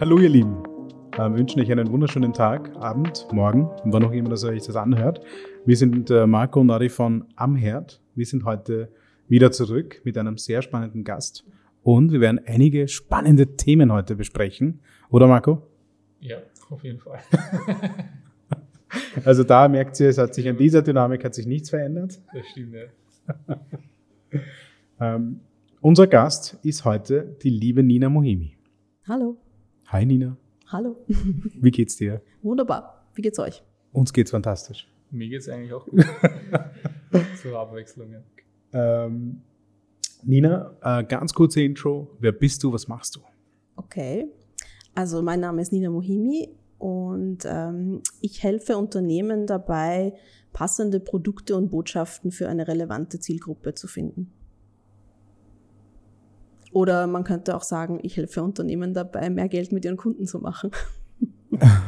Hallo ihr Lieben, wir wünschen euch einen wunderschönen Tag, Abend, Morgen wann auch immer das euch das anhört. Wir sind äh, Marco und Ari von Amherd. Wir sind heute wieder zurück mit einem sehr spannenden Gast und wir werden einige spannende Themen heute besprechen. Oder Marco? Ja, auf jeden Fall. also da merkt ihr, es hat sich an dieser Dynamik hat sich nichts verändert. Das stimmt, ja. ähm, unser Gast ist heute die liebe Nina Mohimi. Hallo. Hi Nina. Hallo. Wie geht's dir? Wunderbar. Wie geht's euch? Uns geht's fantastisch. Mir geht's eigentlich auch gut. Zur Abwechslung. Ja. Ähm, Nina, äh, ganz kurze Intro. Wer bist du? Was machst du? Okay. Also mein Name ist Nina Mohimi und ähm, ich helfe Unternehmen dabei, passende Produkte und Botschaften für eine relevante Zielgruppe zu finden. Oder man könnte auch sagen, ich helfe Unternehmen dabei, mehr Geld mit ihren Kunden zu machen.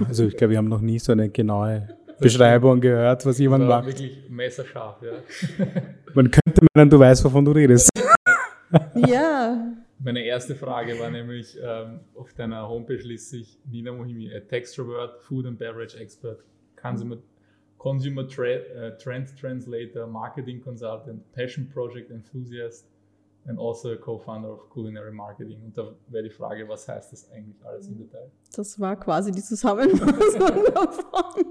Also ich glaube, wir haben noch nie so eine genaue Beschreibung gehört, was jemand macht. Wirklich messerscharf, ja. Man könnte meinen, du weißt, wovon du redest. Ja. Meine erste Frage war nämlich, ähm, auf deiner Homepage liest sich Nina Mohimi, a Textrovert, Food and Beverage Expert, Consumer, Consumer Tra uh, Trend Translator, Marketing Consultant, Passion Project Enthusiast, and also a co-founder of Culinary Marketing. Und da wäre die Frage, was heißt das eigentlich alles im Detail? Das war quasi die Zusammenfassung davon.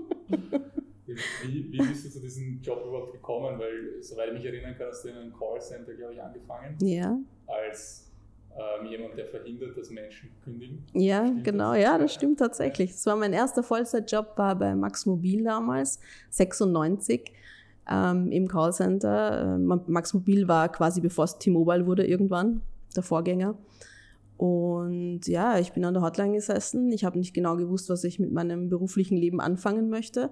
Wie, wie bist du zu diesem Job überhaupt gekommen? Weil, soweit ich mich erinnern kann, hast du in einem Callcenter, glaube ich, angefangen. Ja. Als ähm, jemand, der verhindert, dass Menschen kündigen. Ja, stimmt genau, das? ja, das stimmt tatsächlich. Das war mein erster Vollzeitjob, war bei Max Mobil damals, 96 ähm, im Callcenter. Ähm, Max Mobil war quasi bevor es T-Mobile wurde irgendwann, der Vorgänger. Und ja, ich bin an der Hotline gesessen. Ich habe nicht genau gewusst, was ich mit meinem beruflichen Leben anfangen möchte.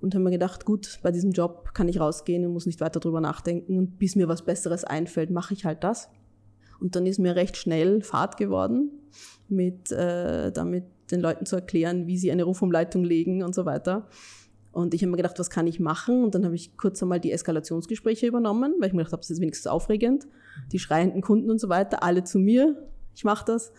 Und habe mir gedacht, gut, bei diesem Job kann ich rausgehen und muss nicht weiter drüber nachdenken. Und bis mir was Besseres einfällt, mache ich halt das. Und dann ist mir recht schnell Fahrt geworden, mit, äh, damit den Leuten zu erklären, wie sie eine Rufumleitung legen und so weiter. Und ich habe mir gedacht, was kann ich machen? Und dann habe ich kurz einmal die Eskalationsgespräche übernommen, weil ich mir gedacht habe, das ist wenigstens aufregend. Die schreienden Kunden und so weiter, alle zu mir, ich mache das.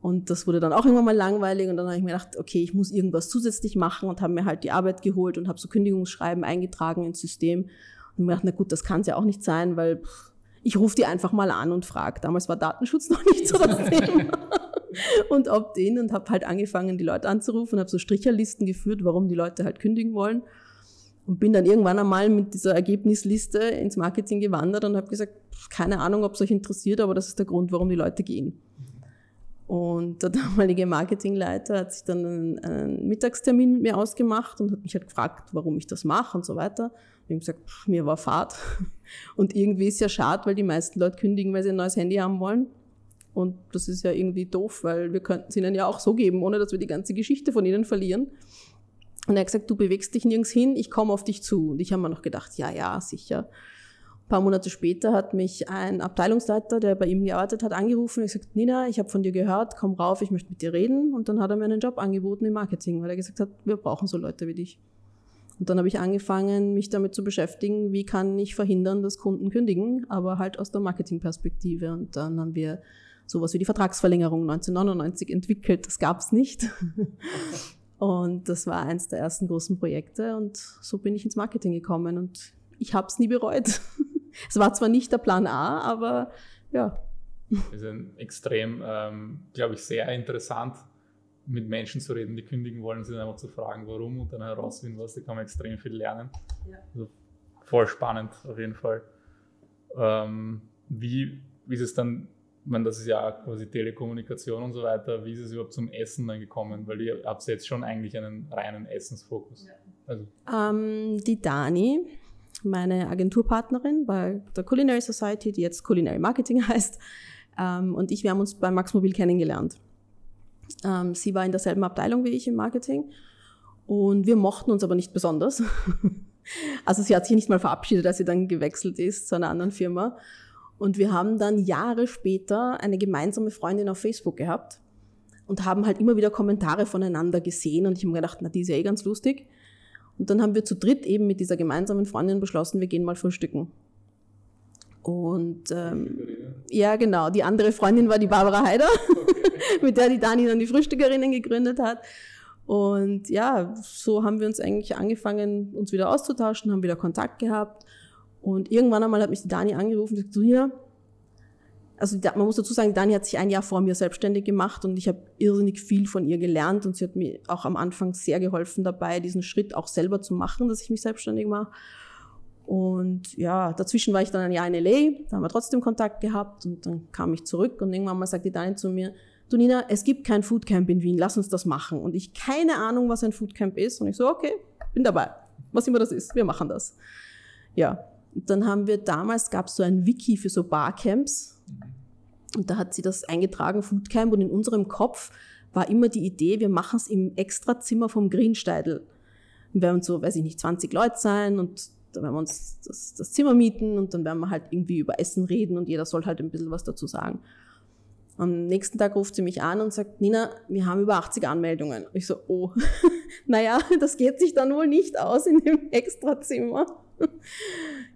Und das wurde dann auch irgendwann mal langweilig und dann habe ich mir gedacht, okay, ich muss irgendwas zusätzlich machen und habe mir halt die Arbeit geholt und habe so Kündigungsschreiben eingetragen ins System. Und mir gedacht, na gut, das kann es ja auch nicht sein, weil pff, ich rufe die einfach mal an und frage. Damals war Datenschutz noch nicht so das Thema und Opt-in und habe halt angefangen, die Leute anzurufen, habe so Stricherlisten geführt, warum die Leute halt kündigen wollen. Und bin dann irgendwann einmal mit dieser Ergebnisliste ins Marketing gewandert und habe gesagt, keine Ahnung, ob es euch interessiert, aber das ist der Grund, warum die Leute gehen. Und der damalige Marketingleiter hat sich dann einen, einen Mittagstermin mit mir ausgemacht und hat mich halt gefragt, warum ich das mache und so weiter. Ich habe gesagt, pff, mir war Fahrt. Und irgendwie ist ja schade, weil die meisten Leute kündigen, weil sie ein neues Handy haben wollen. Und das ist ja irgendwie doof, weil wir könnten es ihnen ja auch so geben, ohne dass wir die ganze Geschichte von ihnen verlieren. Und er hat gesagt, du bewegst dich nirgends hin, ich komme auf dich zu. Und ich habe mir noch gedacht, ja, ja, sicher. Ein paar Monate später hat mich ein Abteilungsleiter, der bei ihm gearbeitet hat, angerufen und gesagt, Nina, ich habe von dir gehört, komm rauf, ich möchte mit dir reden. Und dann hat er mir einen Job angeboten im Marketing, weil er gesagt hat, wir brauchen so Leute wie dich. Und dann habe ich angefangen, mich damit zu beschäftigen, wie kann ich verhindern, dass Kunden kündigen, aber halt aus der Marketingperspektive. Und dann haben wir sowas wie die Vertragsverlängerung 1999 entwickelt. Das gab es nicht. Und das war eins der ersten großen Projekte und so bin ich ins Marketing gekommen und ich habe es nie bereut. Es war zwar nicht der Plan A, aber ja. Es ist ein extrem, ähm, glaube ich, sehr interessant, mit Menschen zu reden, die kündigen wollen, sich einfach zu fragen, warum und dann herausfinden, was, da kann man extrem viel lernen. Ja. Also voll spannend auf jeden Fall. Ähm, wie, wie ist es dann ich meine, das ist ja quasi Telekommunikation und so weiter. Wie ist es überhaupt zum Essen dann gekommen? Weil ihr habt jetzt schon eigentlich einen reinen Essensfokus. Ja. Also. Ähm, die Dani, meine Agenturpartnerin bei der Culinary Society, die jetzt Culinary Marketing heißt, ähm, und ich, wir haben uns bei Max Mobil kennengelernt. Ähm, sie war in derselben Abteilung wie ich im Marketing und wir mochten uns aber nicht besonders. also sie hat sich nicht mal verabschiedet, als sie dann gewechselt ist zu einer anderen Firma. Und wir haben dann Jahre später eine gemeinsame Freundin auf Facebook gehabt und haben halt immer wieder Kommentare voneinander gesehen und ich habe mir gedacht, na, die ist ja eh ganz lustig. Und dann haben wir zu dritt eben mit dieser gemeinsamen Freundin beschlossen, wir gehen mal frühstücken. Und ähm, Ja, genau. Die andere Freundin war die Barbara Heider, okay. mit der die Dani dann die Frühstückerinnen gegründet hat. Und ja, so haben wir uns eigentlich angefangen, uns wieder auszutauschen, haben wieder Kontakt gehabt. Und irgendwann einmal hat mich die Dani angerufen und gesagt, Rina, also man muss dazu sagen, Dani hat sich ein Jahr vor mir selbstständig gemacht und ich habe irrsinnig viel von ihr gelernt und sie hat mir auch am Anfang sehr geholfen dabei, diesen Schritt auch selber zu machen, dass ich mich selbstständig mache. Und ja, dazwischen war ich dann ein Jahr in LA, da haben wir trotzdem Kontakt gehabt und dann kam ich zurück und irgendwann mal sagte Dani zu mir, du Nina, es gibt kein Foodcamp in Wien, lass uns das machen. Und ich keine Ahnung, was ein Foodcamp ist und ich so, okay, bin dabei, was immer das ist, wir machen das. Ja, dann haben wir damals, gab es so ein Wiki für so Barcamps. Und da hat sie das eingetragen, Foodcamp. Und in unserem Kopf war immer die Idee, wir machen es im Extrazimmer vom Greensteidel. Wir werden so, weiß ich nicht, 20 Leute sein und da werden wir uns das, das Zimmer mieten und dann werden wir halt irgendwie über Essen reden und jeder soll halt ein bisschen was dazu sagen. Am nächsten Tag ruft sie mich an und sagt, Nina, wir haben über 80 Anmeldungen. Ich so, oh, naja, das geht sich dann wohl nicht aus in dem Extrazimmer.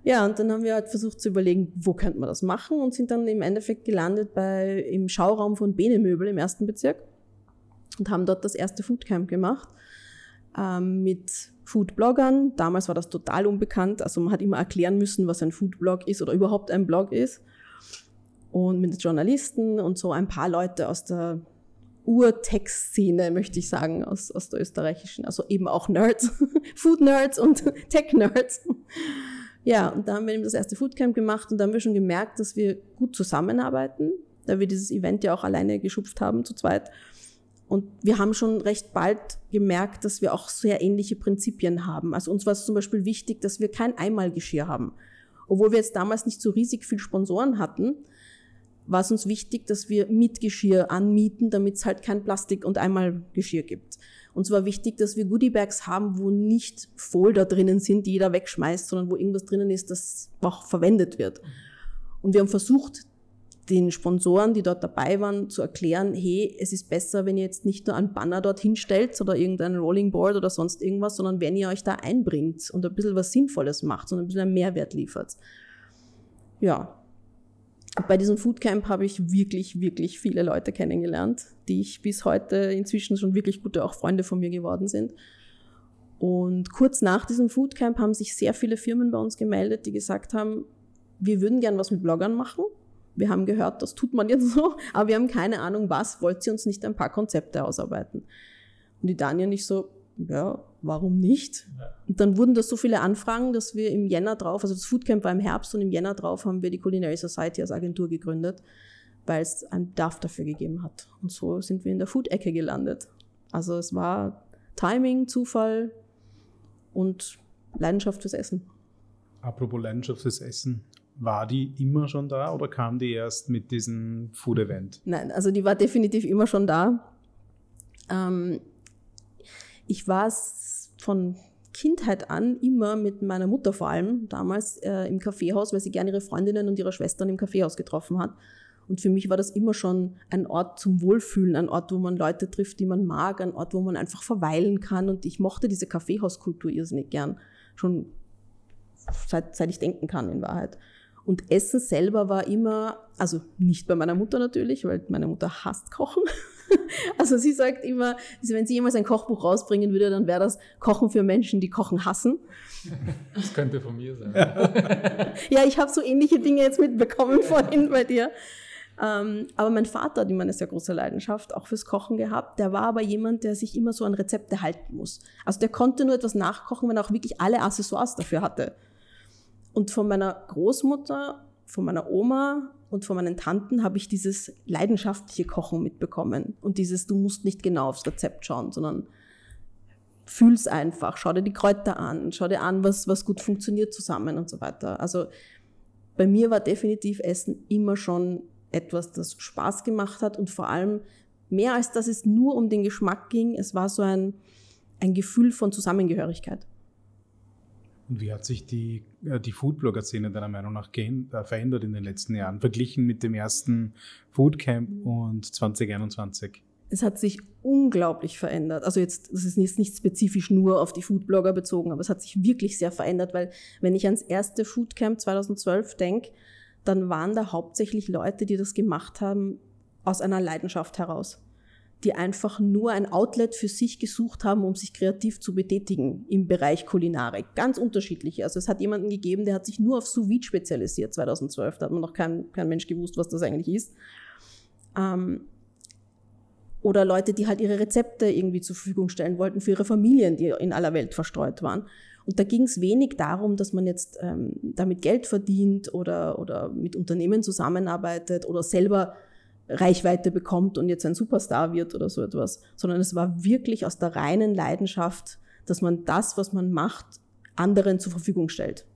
Ja, und dann haben wir halt versucht zu überlegen, wo könnte man das machen und sind dann im Endeffekt gelandet bei, im Schauraum von Bene Möbel im ersten Bezirk und haben dort das erste Foodcamp gemacht ähm, mit Foodbloggern. Damals war das total unbekannt, also man hat immer erklären müssen, was ein Foodblog ist oder überhaupt ein Blog ist. Und mit Journalisten und so ein paar Leute aus der Urtech-Szene, möchte ich sagen, aus, aus der österreichischen, also eben auch Nerds, Food-Nerds und Tech-Nerds. Ja, und da haben wir eben das erste Foodcamp gemacht und da haben wir schon gemerkt, dass wir gut zusammenarbeiten, da wir dieses Event ja auch alleine geschupft haben, zu zweit. Und wir haben schon recht bald gemerkt, dass wir auch sehr ähnliche Prinzipien haben. Also uns war es zum Beispiel wichtig, dass wir kein Einmalgeschirr haben. Obwohl wir jetzt damals nicht so riesig viel Sponsoren hatten, war es uns wichtig, dass wir Mitgeschirr anmieten, damit es halt kein Plastik- und Einmalgeschirr gibt. Und zwar wichtig, dass wir Goodiebags haben, wo nicht Folder drinnen sind, die jeder wegschmeißt, sondern wo irgendwas drinnen ist, das auch verwendet wird. Und wir haben versucht, den Sponsoren, die dort dabei waren, zu erklären, hey, es ist besser, wenn ihr jetzt nicht nur einen Banner dort hinstellt oder irgendein Rolling Board oder sonst irgendwas, sondern wenn ihr euch da einbringt und ein bisschen was Sinnvolles macht und ein bisschen einen Mehrwert liefert. Ja, bei diesem Foodcamp habe ich wirklich, wirklich viele Leute kennengelernt, die ich bis heute inzwischen schon wirklich gute auch Freunde von mir geworden sind. Und kurz nach diesem Foodcamp haben sich sehr viele Firmen bei uns gemeldet, die gesagt haben, wir würden gern was mit Bloggern machen. Wir haben gehört, das tut man jetzt so, aber wir haben keine Ahnung was. Wollt ihr uns nicht ein paar Konzepte ausarbeiten? Und die Daniel nicht so, ja, warum nicht? Und dann wurden das so viele Anfragen, dass wir im Jänner drauf, also das Foodcamp war im Herbst und im Jänner drauf haben wir die Culinary Society als Agentur gegründet, weil es einen Bedarf dafür gegeben hat. Und so sind wir in der Food-Ecke gelandet. Also es war Timing, Zufall und Leidenschaft fürs Essen. Apropos Leidenschaft fürs Essen, war die immer schon da oder kam die erst mit diesem Food-Event? Nein, also die war definitiv immer schon da. Ähm, ich war von Kindheit an immer mit meiner Mutter vor allem damals äh, im Kaffeehaus, weil sie gerne ihre Freundinnen und ihre Schwestern im Kaffeehaus getroffen hat. Und für mich war das immer schon ein Ort zum Wohlfühlen, ein Ort, wo man Leute trifft, die man mag, ein Ort, wo man einfach verweilen kann. Und ich mochte diese Kaffeehauskultur irrsinnig gern. Schon seit, seit ich denken kann, in Wahrheit. Und Essen selber war immer, also nicht bei meiner Mutter natürlich, weil meine Mutter hasst Kochen. Also sie sagt immer, also wenn sie jemals ein Kochbuch rausbringen würde, dann wäre das Kochen für Menschen, die Kochen hassen. Das könnte von mir sein. ja, ich habe so ähnliche Dinge jetzt mitbekommen vorhin bei dir. Ähm, aber mein Vater hat immer eine sehr große Leidenschaft, auch fürs Kochen gehabt. Der war aber jemand, der sich immer so an Rezepte halten muss. Also der konnte nur etwas nachkochen, wenn er auch wirklich alle Accessoires dafür hatte. Und von meiner Großmutter, von meiner Oma und von meinen Tanten habe ich dieses leidenschaftliche Kochen mitbekommen. Und dieses, du musst nicht genau aufs Rezept schauen, sondern fühl's einfach, schau dir die Kräuter an, schau dir an, was, was gut funktioniert zusammen und so weiter. Also bei mir war definitiv Essen immer schon etwas, das Spaß gemacht hat und vor allem mehr als dass es nur um den Geschmack ging, es war so ein, ein Gefühl von Zusammengehörigkeit. Und wie hat sich die, äh, die Foodblogger-Szene deiner Meinung nach äh, verändert in den letzten Jahren, verglichen mit dem ersten Foodcamp und 2021? Es hat sich unglaublich verändert. Also jetzt, das ist jetzt nicht spezifisch nur auf die Foodblogger bezogen, aber es hat sich wirklich sehr verändert, weil wenn ich ans erste Foodcamp 2012 denke, dann waren da hauptsächlich Leute, die das gemacht haben aus einer Leidenschaft heraus die einfach nur ein Outlet für sich gesucht haben, um sich kreativ zu betätigen im Bereich Kulinarik. Ganz unterschiedliche. Also es hat jemanden gegeben, der hat sich nur auf Sous Vide spezialisiert 2012. Da hat man noch kein, kein Mensch gewusst, was das eigentlich ist. Ähm, oder Leute, die halt ihre Rezepte irgendwie zur Verfügung stellen wollten für ihre Familien, die in aller Welt verstreut waren. Und da ging es wenig darum, dass man jetzt ähm, damit Geld verdient oder, oder mit Unternehmen zusammenarbeitet oder selber Reichweite bekommt und jetzt ein Superstar wird oder so etwas, sondern es war wirklich aus der reinen Leidenschaft, dass man das, was man macht, anderen zur Verfügung stellt.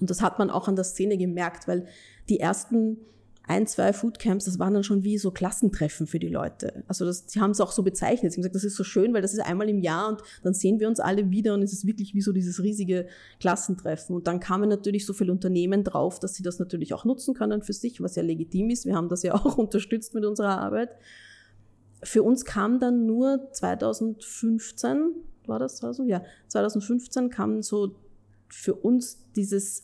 Und das hat man auch an der Szene gemerkt, weil die ersten ein, zwei Foodcamps, das waren dann schon wie so Klassentreffen für die Leute. Also das, sie haben es auch so bezeichnet. Sie haben gesagt, das ist so schön, weil das ist einmal im Jahr und dann sehen wir uns alle wieder und es ist wirklich wie so dieses riesige Klassentreffen. Und dann kamen natürlich so viele Unternehmen drauf, dass sie das natürlich auch nutzen können für sich, was ja legitim ist. Wir haben das ja auch unterstützt mit unserer Arbeit. Für uns kam dann nur 2015, war das 2000? Ja, 2015 kam so für uns dieses,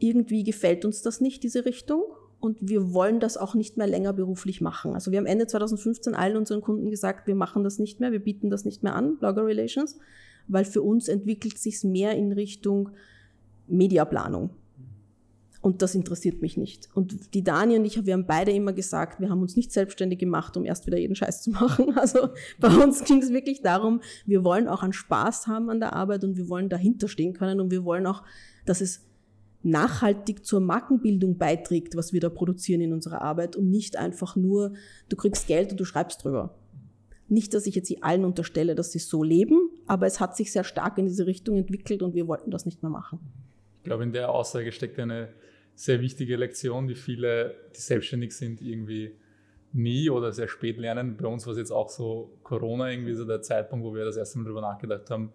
irgendwie gefällt uns das nicht, diese Richtung und wir wollen das auch nicht mehr länger beruflich machen. Also wir haben Ende 2015 allen unseren Kunden gesagt, wir machen das nicht mehr, wir bieten das nicht mehr an, Blogger Relations, weil für uns entwickelt sich mehr in Richtung Mediaplanung. Und das interessiert mich nicht. Und die Dani und ich, wir haben beide immer gesagt, wir haben uns nicht selbstständig gemacht, um erst wieder jeden Scheiß zu machen. Also bei uns ging es wirklich darum, wir wollen auch einen Spaß haben an der Arbeit und wir wollen dahinter stehen können und wir wollen auch, dass es nachhaltig zur Markenbildung beiträgt, was wir da produzieren in unserer Arbeit und nicht einfach nur, du kriegst Geld und du schreibst drüber. Nicht, dass ich jetzt allen unterstelle, dass sie so leben, aber es hat sich sehr stark in diese Richtung entwickelt und wir wollten das nicht mehr machen. Ich glaube, in der Aussage steckt eine sehr wichtige Lektion, die viele, die selbstständig sind, irgendwie nie oder sehr spät lernen. Bei uns war es jetzt auch so Corona irgendwie so der Zeitpunkt, wo wir das erste Mal darüber nachgedacht haben,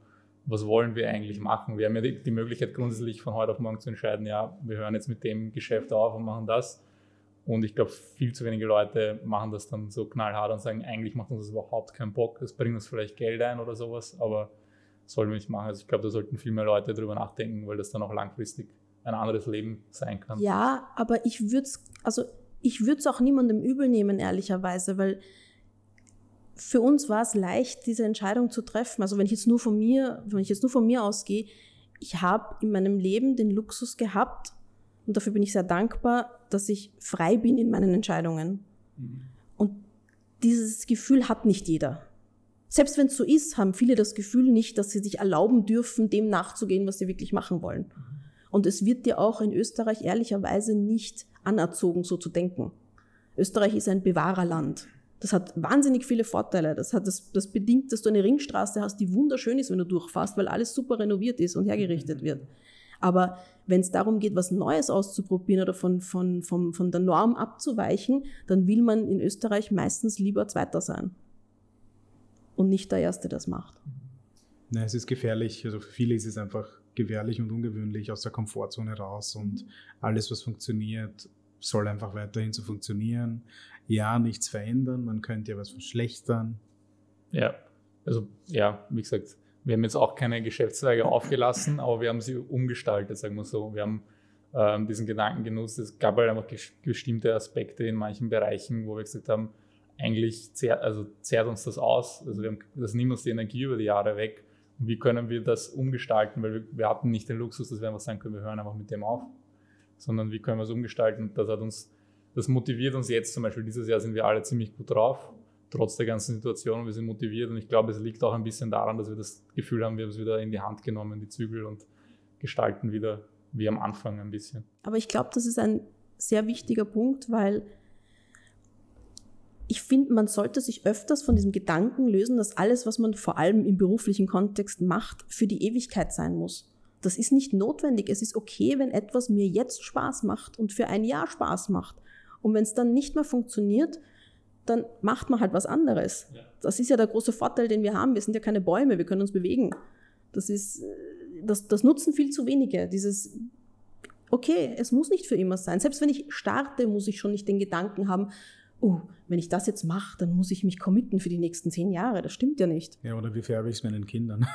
was wollen wir eigentlich machen? Wir haben ja die, Möglichkeit grundsätzlich von heute auf morgen zu entscheiden, ja, wir hören jetzt mit dem Geschäft auf und machen das. Und ich glaube, viel zu wenige Leute machen das dann so knallhart und sagen, eigentlich macht uns das überhaupt keinen Bock, das bringt uns vielleicht Geld ein oder sowas, aber sollen wir nicht machen. Also ich glaube, da sollten viel mehr Leute drüber nachdenken, weil das dann auch langfristig ein anderes Leben sein kann. Ja, aber ich würde es, also ich würde es auch niemandem übel nehmen, ehrlicherweise, weil für uns war es leicht, diese Entscheidung zu treffen. Also wenn ich jetzt nur von mir, wenn ich jetzt nur von mir ausgehe, ich habe in meinem Leben den Luxus gehabt und dafür bin ich sehr dankbar, dass ich frei bin in meinen Entscheidungen. Mhm. Und dieses Gefühl hat nicht jeder. Selbst wenn es so ist, haben viele das Gefühl nicht, dass sie sich erlauben dürfen, dem nachzugehen, was sie wirklich machen wollen. Mhm. Und es wird dir auch in Österreich ehrlicherweise nicht anerzogen, so zu denken. Österreich ist ein Bewahrerland. Das hat wahnsinnig viele Vorteile. Das, hat das, das bedingt, dass du eine Ringstraße hast, die wunderschön ist, wenn du durchfährst, weil alles super renoviert ist und hergerichtet wird. Aber wenn es darum geht, was Neues auszuprobieren oder von, von, von, von der Norm abzuweichen, dann will man in Österreich meistens lieber Zweiter sein. Und nicht der Erste, der das macht. Nein, es ist gefährlich. Also für viele ist es einfach gefährlich und ungewöhnlich aus der Komfortzone raus und alles, was funktioniert, soll einfach weiterhin so funktionieren. Ja, nichts verändern, man könnte ja was verschlechtern. Ja, also ja, wie gesagt, wir haben jetzt auch keine Geschäftszweige aufgelassen, aber wir haben sie umgestaltet, sagen wir so. Wir haben ähm, diesen Gedanken genutzt. Es gab halt einfach bestimmte Aspekte in manchen Bereichen, wo wir gesagt haben, eigentlich zehrt, also zehrt uns das aus. Also wir haben, das nimmt uns die Energie über die Jahre weg. Und wie können wir das umgestalten? Weil wir, wir hatten nicht den Luxus, dass wir einfach sagen können, wir hören einfach mit dem auf sondern wie können wir es umgestalten. Das hat uns, das motiviert uns jetzt zum Beispiel. Dieses Jahr sind wir alle ziemlich gut drauf, trotz der ganzen Situation. Wir sind motiviert und ich glaube, es liegt auch ein bisschen daran, dass wir das Gefühl haben, wir haben es wieder in die Hand genommen, die Zügel und gestalten wieder wie am Anfang ein bisschen. Aber ich glaube, das ist ein sehr wichtiger Punkt, weil ich finde, man sollte sich öfters von diesem Gedanken lösen, dass alles, was man vor allem im beruflichen Kontext macht, für die Ewigkeit sein muss. Das ist nicht notwendig. Es ist okay, wenn etwas mir jetzt Spaß macht und für ein Jahr Spaß macht. Und wenn es dann nicht mehr funktioniert, dann macht man halt was anderes. Ja. Das ist ja der große Vorteil, den wir haben. Wir sind ja keine Bäume, wir können uns bewegen. Das ist, das, das nutzen viel zu wenige. Dieses, okay, es muss nicht für immer sein. Selbst wenn ich starte, muss ich schon nicht den Gedanken haben, oh, wenn ich das jetzt mache, dann muss ich mich committen für die nächsten zehn Jahre. Das stimmt ja nicht. Ja, oder wie färbe ich es meinen Kindern?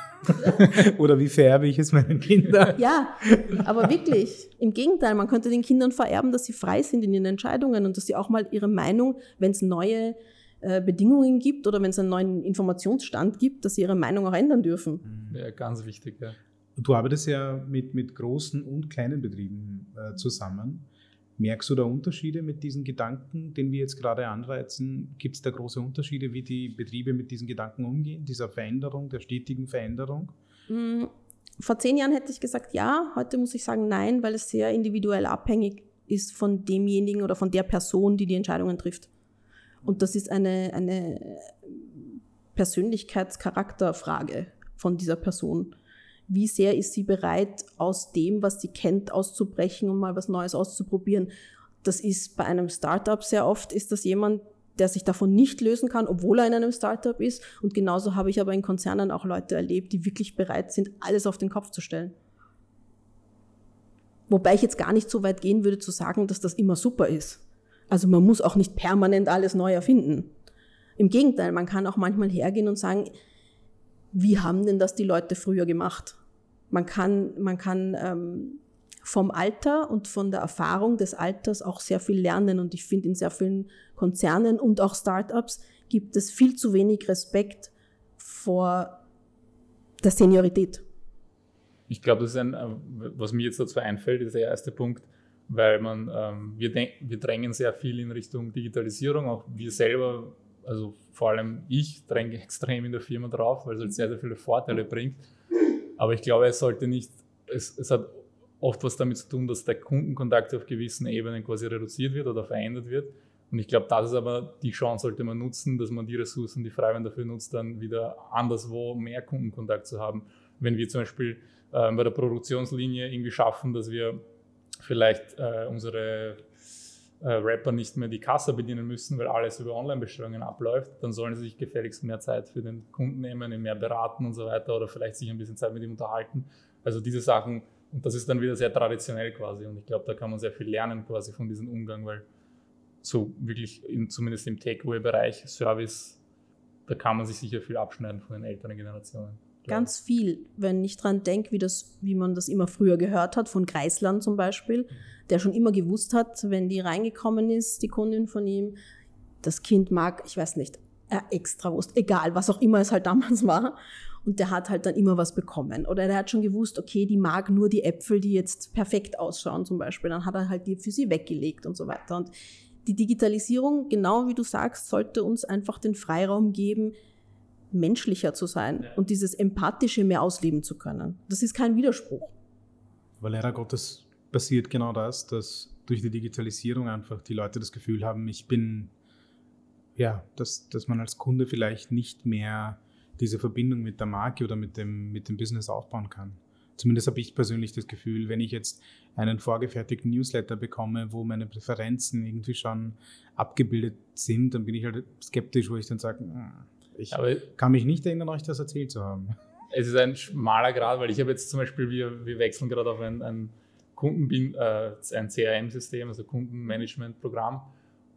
oder wie färbe ich es meinen Kindern? Ja, aber wirklich. Im Gegenteil, man könnte den Kindern vererben, dass sie frei sind in ihren Entscheidungen und dass sie auch mal ihre Meinung, wenn es neue äh, Bedingungen gibt oder wenn es einen neuen Informationsstand gibt, dass sie ihre Meinung auch ändern dürfen. Ja, ganz wichtig, ja. Du arbeitest ja mit, mit großen und kleinen Betrieben äh, zusammen. Merkst du da Unterschiede mit diesen Gedanken, den wir jetzt gerade anreizen? Gibt es da große Unterschiede, wie die Betriebe mit diesen Gedanken umgehen, dieser Veränderung, der stetigen Veränderung? Mm, vor zehn Jahren hätte ich gesagt ja, heute muss ich sagen nein, weil es sehr individuell abhängig ist von demjenigen oder von der Person, die die Entscheidungen trifft. Und das ist eine, eine Persönlichkeitscharakterfrage von dieser Person wie sehr ist sie bereit, aus dem, was sie kennt, auszubrechen und mal was Neues auszuprobieren. Das ist bei einem Startup sehr oft, ist das jemand, der sich davon nicht lösen kann, obwohl er in einem Startup ist. Und genauso habe ich aber in Konzernen auch Leute erlebt, die wirklich bereit sind, alles auf den Kopf zu stellen. Wobei ich jetzt gar nicht so weit gehen würde zu sagen, dass das immer super ist. Also man muss auch nicht permanent alles neu erfinden. Im Gegenteil, man kann auch manchmal hergehen und sagen, wie haben denn das die Leute früher gemacht? Man kann, man kann ähm, vom Alter und von der Erfahrung des Alters auch sehr viel lernen. Und ich finde, in sehr vielen Konzernen und auch Startups gibt es viel zu wenig Respekt vor der Seniorität. Ich glaube, das ist ein, äh, was mir jetzt dazu einfällt, ist der erste Punkt, weil man, ähm, wir, wir drängen sehr viel in Richtung Digitalisierung, auch wir selber also vor allem ich dränge extrem in der Firma drauf, weil es halt sehr, sehr viele Vorteile bringt. Aber ich glaube, es sollte nicht, es, es hat oft was damit zu tun, dass der Kundenkontakt auf gewissen Ebenen quasi reduziert wird oder verändert wird. Und ich glaube, das ist aber die Chance, sollte man nutzen, dass man die Ressourcen, die frei dafür nutzt, dann wieder anderswo mehr Kundenkontakt zu haben. Wenn wir zum Beispiel äh, bei der Produktionslinie irgendwie schaffen, dass wir vielleicht äh, unsere äh, Rapper nicht mehr die Kasse bedienen müssen, weil alles über Online-Bestellungen abläuft, dann sollen sie sich gefälligst mehr Zeit für den Kunden nehmen, ihn mehr beraten und so weiter oder vielleicht sich ein bisschen Zeit mit ihm unterhalten. Also diese Sachen, und das ist dann wieder sehr traditionell quasi und ich glaube, da kann man sehr viel lernen quasi von diesem Umgang, weil so wirklich, in, zumindest im Takeaway-Bereich, Service, da kann man sich sicher viel abschneiden von den älteren Generationen. Ganz viel, wenn ich dran denke, wie, wie man das immer früher gehört hat, von Kreisland zum Beispiel. Mhm der schon immer gewusst hat, wenn die reingekommen ist, die Kundin von ihm, das Kind mag, ich weiß nicht, äh, extra Wurst, egal, was auch immer es halt damals war. Und der hat halt dann immer was bekommen. Oder der hat schon gewusst, okay, die mag nur die Äpfel, die jetzt perfekt ausschauen zum Beispiel. Dann hat er halt die für sie weggelegt und so weiter. Und die Digitalisierung, genau wie du sagst, sollte uns einfach den Freiraum geben, menschlicher zu sein ja. und dieses Empathische mehr ausleben zu können. Das ist kein Widerspruch. Weil leider Gottes passiert genau das, dass durch die Digitalisierung einfach die Leute das Gefühl haben, ich bin, ja, dass, dass man als Kunde vielleicht nicht mehr diese Verbindung mit der Marke oder mit dem, mit dem Business aufbauen kann. Zumindest habe ich persönlich das Gefühl, wenn ich jetzt einen vorgefertigten Newsletter bekomme, wo meine Präferenzen irgendwie schon abgebildet sind, dann bin ich halt skeptisch, wo ich dann sage, hm, ich Aber kann mich nicht erinnern, euch das erzählt zu haben. Es ist ein schmaler Grad, weil ich habe jetzt zum Beispiel, wir, wir wechseln gerade auf ein, ein Kunden, äh, ein CRM-System, also Kundenmanagement-Programm.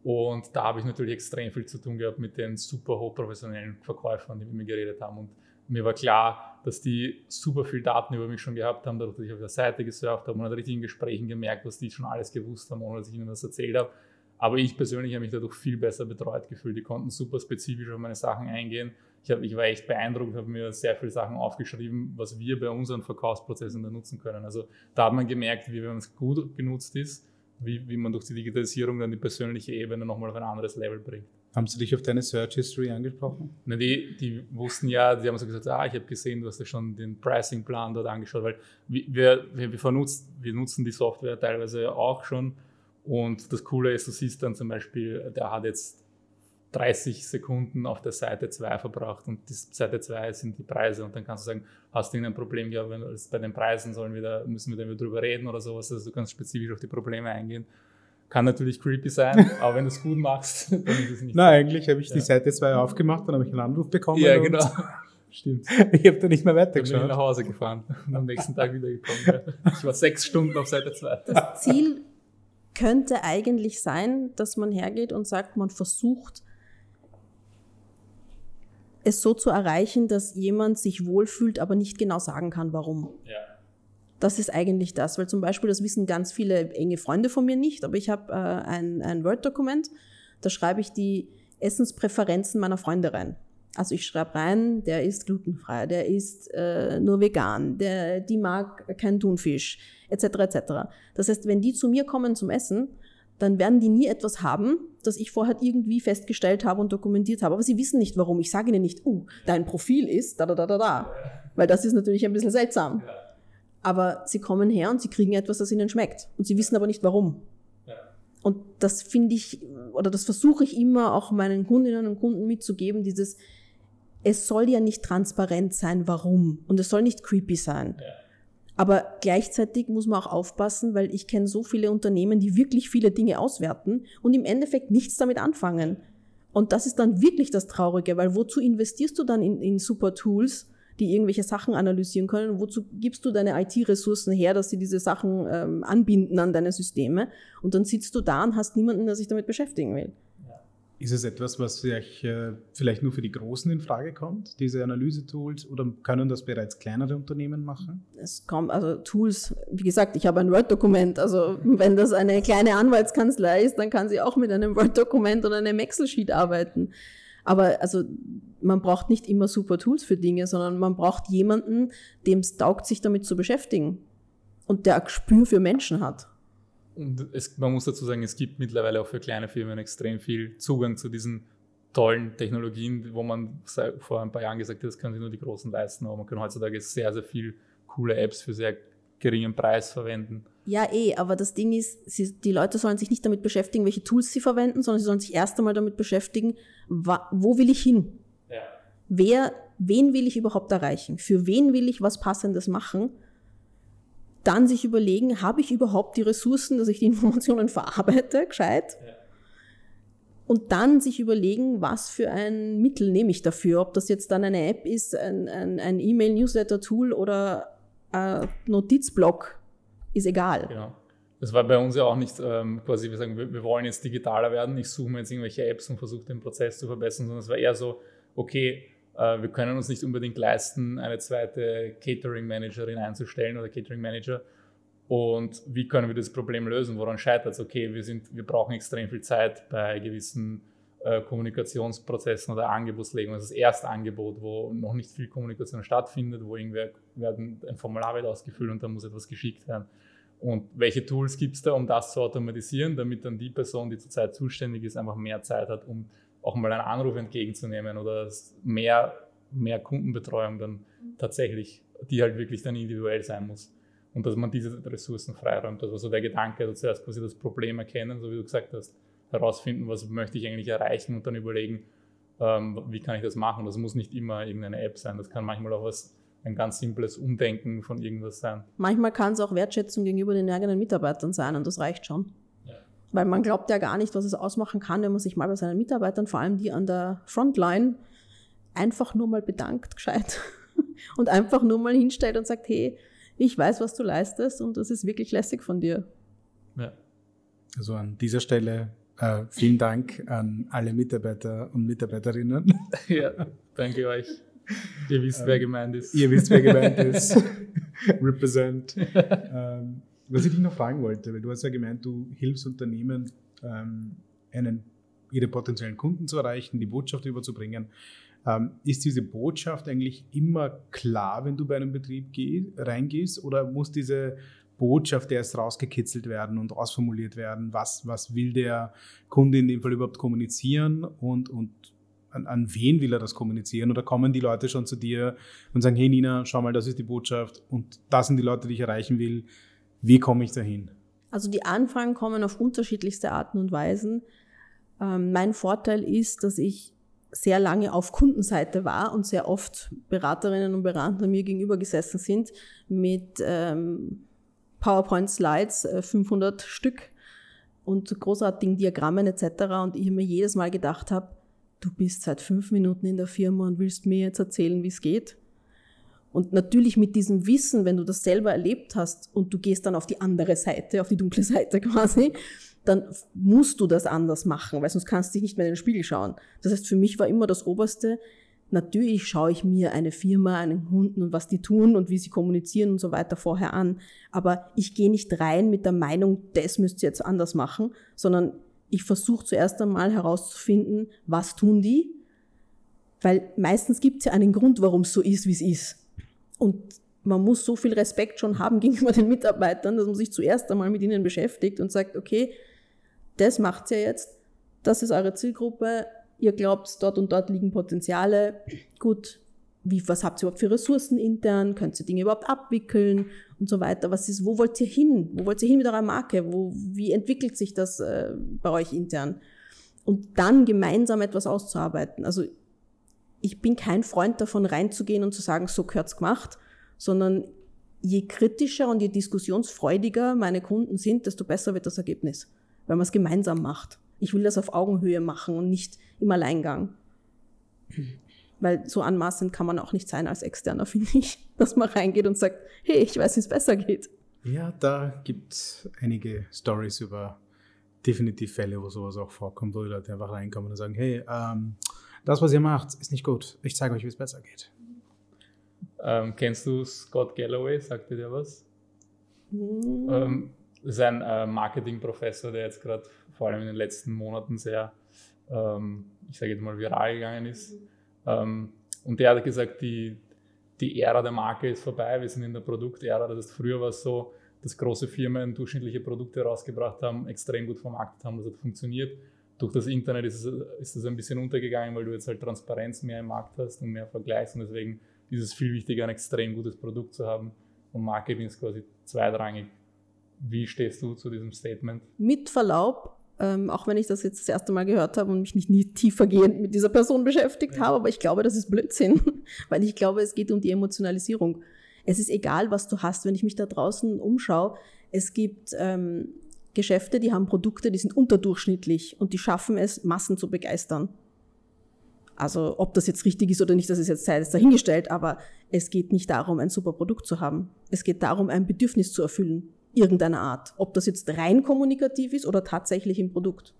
Und da habe ich natürlich extrem viel zu tun gehabt mit den super hochprofessionellen Verkäufern, die mit mir geredet haben. Und mir war klar, dass die super viel Daten über mich schon gehabt haben, dadurch, dass ich auf der Seite gesurft habe und in Gesprächen gemerkt, was die schon alles gewusst haben, ohne dass ich ihnen das erzählt habe. Aber ich persönlich habe mich dadurch viel besser betreut gefühlt. Die konnten super spezifisch auf meine Sachen eingehen ich, hab, ich war echt beeindruckt, habe mir sehr viele Sachen aufgeschrieben, was wir bei unseren Verkaufsprozessen dann nutzen können. Also da hat man gemerkt, wie wenn es gut genutzt ist, wie, wie man durch die Digitalisierung dann die persönliche Ebene nochmal auf ein anderes Level bringt. Haben sie dich auf deine Search History angesprochen? Na, die, die wussten ja, die haben so gesagt, ah, ich habe gesehen, du hast ja schon den Pricing-Plan dort angeschaut, weil wir, wir, wir, wir nutzen die Software teilweise auch schon. Und das Coole ist, du siehst dann zum Beispiel, der hat jetzt 30 Sekunden auf der Seite 2 verbracht und die Seite 2 sind die Preise und dann kannst du sagen, hast du irgendein Problem, ja, wenn es bei den Preisen sollen wir da, müssen wir dann wieder drüber reden oder sowas, also du kannst spezifisch auf die Probleme eingehen. Kann natürlich creepy sein, aber wenn du es gut machst, dann ist es nicht. Nein, so. eigentlich habe ich ja. die Seite 2 aufgemacht, dann habe ich einen Anruf bekommen. Ja, genau. Stimmt. Ich habe da nicht mehr weitergeschaut. Dann bin ich nach Hause gefahren und am nächsten Tag wieder gekommen. Ja. Ich war sechs Stunden auf Seite 2. Das Ziel könnte eigentlich sein, dass man hergeht und sagt, man versucht, es so zu erreichen, dass jemand sich wohlfühlt, aber nicht genau sagen kann, warum. Ja. Das ist eigentlich das, weil zum Beispiel, das wissen ganz viele enge Freunde von mir nicht, aber ich habe äh, ein, ein Word-Dokument, da schreibe ich die Essenspräferenzen meiner Freunde rein. Also ich schreibe rein, der ist glutenfrei, der ist äh, nur vegan, der, die mag keinen Thunfisch, etc. etc. Das heißt, wenn die zu mir kommen zum Essen, dann werden die nie etwas haben, das ich vorher irgendwie festgestellt habe und dokumentiert habe. Aber sie wissen nicht warum. Ich sage ihnen nicht, uh, dein Profil ist da da da da da. Weil das ist natürlich ein bisschen seltsam. Aber sie kommen her und sie kriegen etwas, das ihnen schmeckt. Und sie wissen aber nicht warum. Und das finde ich, oder das versuche ich immer auch meinen Kundinnen und Kunden mitzugeben, dieses, es soll ja nicht transparent sein, warum. Und es soll nicht creepy sein. Ja. Aber gleichzeitig muss man auch aufpassen, weil ich kenne so viele Unternehmen, die wirklich viele Dinge auswerten und im Endeffekt nichts damit anfangen. Und das ist dann wirklich das Traurige, weil wozu investierst du dann in, in super Tools, die irgendwelche Sachen analysieren können. Wozu gibst du deine IT-Ressourcen her, dass sie diese Sachen ähm, anbinden an deine Systeme? Und dann sitzt du da und hast niemanden, der sich damit beschäftigen will. Ist es etwas, was vielleicht, äh, vielleicht nur für die Großen in Frage kommt, diese Analyse-Tools, oder können das bereits kleinere Unternehmen machen? Es kommt, also Tools, wie gesagt, ich habe ein Word-Dokument. Also wenn das eine kleine Anwaltskanzlei ist, dann kann sie auch mit einem Word-Dokument oder einem Excel-Sheet arbeiten. Aber also man braucht nicht immer super Tools für Dinge, sondern man braucht jemanden, dem es taugt, sich damit zu beschäftigen und der ein Gespür für Menschen hat. Und es, man muss dazu sagen, es gibt mittlerweile auch für kleine Firmen extrem viel Zugang zu diesen tollen Technologien, wo man vor ein paar Jahren gesagt hat, das können sich nur die Großen leisten, aber man kann heutzutage sehr, sehr viel coole Apps für sehr geringen Preis verwenden. Ja, eh, aber das Ding ist, sie, die Leute sollen sich nicht damit beschäftigen, welche Tools sie verwenden, sondern sie sollen sich erst einmal damit beschäftigen, wo will ich hin? Ja. Wer, wen will ich überhaupt erreichen? Für wen will ich was Passendes machen? Dann sich überlegen, habe ich überhaupt die Ressourcen, dass ich die Informationen verarbeite, gescheit? Ja. Und dann sich überlegen, was für ein Mittel nehme ich dafür. Ob das jetzt dann eine App ist, ein, ein, ein E-Mail-Newsletter-Tool oder ein Notizblock ist egal. Genau. Das war bei uns ja auch nicht ähm, quasi, wir sagen, wir, wir, wollen jetzt digitaler werden, ich suche mir jetzt irgendwelche Apps und versuche den Prozess zu verbessern, sondern es war eher so, okay, wir können uns nicht unbedingt leisten, eine zweite Catering-Managerin einzustellen oder Catering-Manager. Und wie können wir das Problem lösen? Woran scheitert es? Okay, wir, sind, wir brauchen extrem viel Zeit bei gewissen äh, Kommunikationsprozessen oder Angebotslegung. Das ist das erste Angebot, wo noch nicht viel Kommunikation stattfindet, wo irgendwer ein Formular wird ausgefüllt und da muss etwas geschickt werden. Und welche Tools gibt es da, um das zu automatisieren, damit dann die Person, die zurzeit zuständig ist, einfach mehr Zeit hat, um auch mal einen Anruf entgegenzunehmen oder mehr, mehr Kundenbetreuung dann tatsächlich, die halt wirklich dann individuell sein muss. Und dass man diese Ressourcen freiräumt. Das war so der Gedanke, also zuerst quasi das Problem erkennen, so wie du gesagt hast herausfinden, was möchte ich eigentlich erreichen und dann überlegen, ähm, wie kann ich das machen. Das muss nicht immer irgendeine App sein, das kann manchmal auch was, ein ganz simples Umdenken von irgendwas sein. Manchmal kann es auch Wertschätzung gegenüber den eigenen Mitarbeitern sein und das reicht schon. Weil man glaubt ja gar nicht, was es ausmachen kann, wenn man sich mal bei seinen Mitarbeitern, vor allem die an der Frontline, einfach nur mal bedankt, gescheit. Und einfach nur mal hinstellt und sagt, hey, ich weiß, was du leistest und das ist wirklich lässig von dir. Ja. Also an dieser Stelle äh, vielen Dank an alle Mitarbeiter und Mitarbeiterinnen. Ja, danke euch. Ihr wisst, wer ähm, gemeint ist. Ihr wisst, wer gemeint ist. Represent. Ähm, was ich dich noch fragen wollte, weil du hast ja gemeint, du hilfst Unternehmen, ähm, einen, ihre potenziellen Kunden zu erreichen, die Botschaft überzubringen. Ähm, ist diese Botschaft eigentlich immer klar, wenn du bei einem Betrieb geh, reingehst, oder muss diese Botschaft erst rausgekitzelt werden und ausformuliert werden. Was, was will der Kunde in dem Fall überhaupt kommunizieren und, und an, an wen will er das kommunizieren? Oder kommen die Leute schon zu dir und sagen, hey Nina, schau mal, das ist die Botschaft und das sind die Leute, die ich erreichen will. Wie komme ich dahin? Also die Anfragen kommen auf unterschiedlichste Arten und Weisen. Ähm, mein Vorteil ist, dass ich sehr lange auf Kundenseite war und sehr oft Beraterinnen und Berater mir gegenüber gesessen sind mit ähm, PowerPoint-Slides, 500 äh, Stück und großartigen Diagrammen etc. Und ich mir jedes Mal gedacht habe, du bist seit fünf Minuten in der Firma und willst mir jetzt erzählen, wie es geht. Und natürlich mit diesem Wissen, wenn du das selber erlebt hast und du gehst dann auf die andere Seite, auf die dunkle Seite quasi, dann musst du das anders machen, weil sonst kannst du dich nicht mehr in den Spiegel schauen. Das heißt, für mich war immer das Oberste, natürlich schaue ich mir eine Firma, einen Kunden und was die tun und wie sie kommunizieren und so weiter vorher an, aber ich gehe nicht rein mit der Meinung, das müsst ihr jetzt anders machen, sondern ich versuche zuerst einmal herauszufinden, was tun die, weil meistens gibt es ja einen Grund, warum es so ist, wie es ist. Und man muss so viel Respekt schon haben gegenüber den Mitarbeitern, dass man sich zuerst einmal mit ihnen beschäftigt und sagt, okay, das macht ihr jetzt, das ist eure Zielgruppe, ihr glaubt, dort und dort liegen Potenziale, gut, wie, was habt ihr überhaupt für Ressourcen intern, könnt ihr Dinge überhaupt abwickeln? Und so weiter, was ist, wo wollt ihr hin, wo wollt ihr hin mit eurer Marke, wo, wie entwickelt sich das äh, bei euch intern? Und dann gemeinsam etwas auszuarbeiten. Also ich bin kein Freund davon, reinzugehen und zu sagen, so gehört's gemacht, sondern je kritischer und je diskussionsfreudiger meine Kunden sind, desto besser wird das Ergebnis weil man es gemeinsam macht. Ich will das auf Augenhöhe machen und nicht im Alleingang. Weil so anmaßend kann man auch nicht sein als Externer, finde ich, dass man reingeht und sagt, hey, ich weiß, wie es besser geht. Ja, da gibt es einige Stories über definitiv Fälle, wo sowas auch vorkommt, wo die Leute einfach reinkommen und sagen, hey, ähm, das, was ihr macht, ist nicht gut. Ich zeige euch, wie es besser geht. Ähm, kennst du Scott Galloway? Sagt dir der was? Mhm. Ähm, das ist ein äh, Marketingprofessor, der jetzt gerade vor allem in den letzten Monaten sehr, ähm, ich sage jetzt mal, viral gegangen ist. Ähm, und der hat gesagt, die, die Ära der Marke ist vorbei, wir sind in der Produktära. Das heißt, früher war es so, dass große Firmen durchschnittliche Produkte rausgebracht haben, extrem gut vermarktet haben, das hat funktioniert. Durch das Internet ist, es, ist das ein bisschen untergegangen, weil du jetzt halt Transparenz mehr im Markt hast und mehr Vergleichs und deswegen ist es viel wichtiger, ein extrem gutes Produkt zu haben und Marketing ist quasi zweitrangig. Wie stehst du zu diesem Statement? Mit Verlaub, ähm, auch wenn ich das jetzt das erste Mal gehört habe und mich nicht nie tiefergehend mit dieser Person beschäftigt ja. habe, aber ich glaube, das ist Blödsinn, weil ich glaube, es geht um die Emotionalisierung. Es ist egal, was du hast, wenn ich mich da draußen umschaue. Es gibt ähm, Geschäfte, die haben Produkte, die sind unterdurchschnittlich und die schaffen es, Massen zu begeistern. Also ob das jetzt richtig ist oder nicht, das ist jetzt Zeit dahingestellt, aber es geht nicht darum, ein super Produkt zu haben. Es geht darum, ein Bedürfnis zu erfüllen irgendeiner Art. Ob das jetzt rein kommunikativ ist oder tatsächlich im Produkt.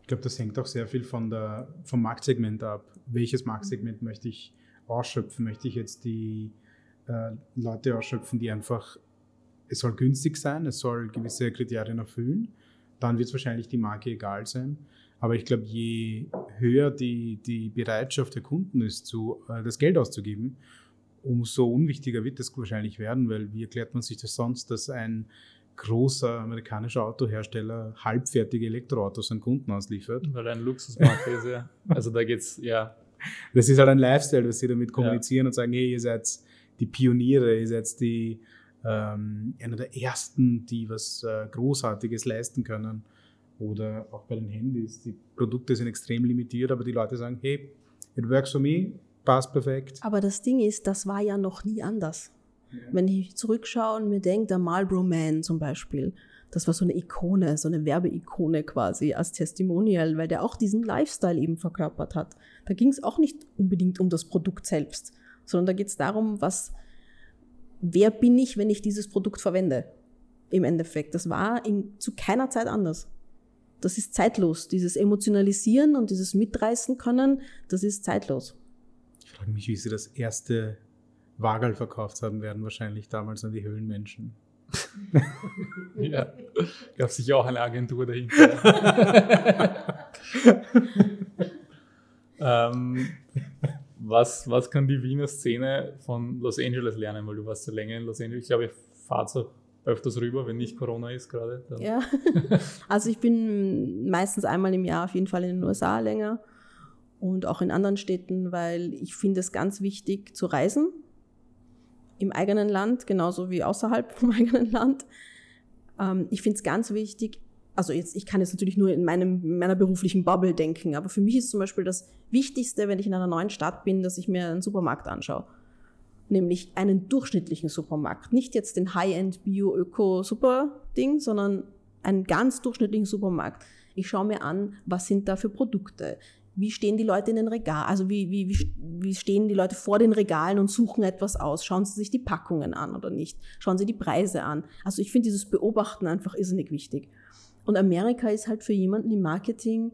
Ich glaube, das hängt auch sehr viel von der, vom Marktsegment ab. Welches Marktsegment möchte ich ausschöpfen? Möchte ich jetzt die äh, Leute ausschöpfen, die einfach, es soll günstig sein, es soll gewisse Kriterien erfüllen, dann wird es wahrscheinlich die Marke egal sein. Aber ich glaube, je höher die, die Bereitschaft der Kunden ist, zu, äh, das Geld auszugeben, umso unwichtiger wird das wahrscheinlich werden, weil wie erklärt man sich das sonst, dass ein großer amerikanischer Autohersteller halbfertige Elektroautos an Kunden ausliefert? Weil er ein Luxusmarkt ist, ja. Also da geht's, ja. Das ist halt ein Lifestyle, dass sie damit kommunizieren ja. und sagen, hey, ihr seid die Pioniere, ihr seid die ähm, einer der ersten, die was äh, Großartiges leisten können. Oder auch bei den Handys, die Produkte sind extrem limitiert, aber die Leute sagen, hey, it works for me, passt perfekt. Aber das Ding ist, das war ja noch nie anders. Ja. Wenn ich zurückschaue und mir denke, der Marlboro Man zum Beispiel, das war so eine Ikone, so eine Werbeikone quasi als Testimonial, weil der auch diesen Lifestyle eben verkörpert hat. Da ging es auch nicht unbedingt um das Produkt selbst, sondern da geht es darum, was, wer bin ich, wenn ich dieses Produkt verwende? Im Endeffekt. Das war in, zu keiner Zeit anders. Das ist zeitlos. Dieses Emotionalisieren und dieses Mitreißen können, das ist zeitlos frage mich, wie sie das erste Wagel verkauft haben werden, wahrscheinlich damals an die Höhlenmenschen. ja, gab sicher auch eine Agentur dahinter. ähm, was, was kann die Wiener Szene von Los Angeles lernen? Weil du warst ja länger in Los Angeles. Ich glaube, ich fahre so öfters rüber, wenn nicht Corona ist gerade. Ja, also ich bin meistens einmal im Jahr auf jeden Fall in den USA länger und auch in anderen Städten, weil ich finde es ganz wichtig zu reisen im eigenen Land, genauso wie außerhalb vom eigenen Land. Ähm, ich finde es ganz wichtig, also jetzt, ich kann jetzt natürlich nur in meinem, in meiner beruflichen Bubble denken, aber für mich ist zum Beispiel das Wichtigste, wenn ich in einer neuen Stadt bin, dass ich mir einen Supermarkt anschaue. Nämlich einen durchschnittlichen Supermarkt. Nicht jetzt den High-End Bio-Öko-Super-Ding, sondern einen ganz durchschnittlichen Supermarkt. Ich schaue mir an, was sind da für Produkte wie stehen die Leute in den Regalen, also wie, wie, wie, wie stehen die Leute vor den Regalen und suchen etwas aus? Schauen sie sich die Packungen an oder nicht? Schauen sie die Preise an? Also ich finde dieses Beobachten einfach irrsinnig wichtig. Und Amerika ist halt für jemanden im Marketing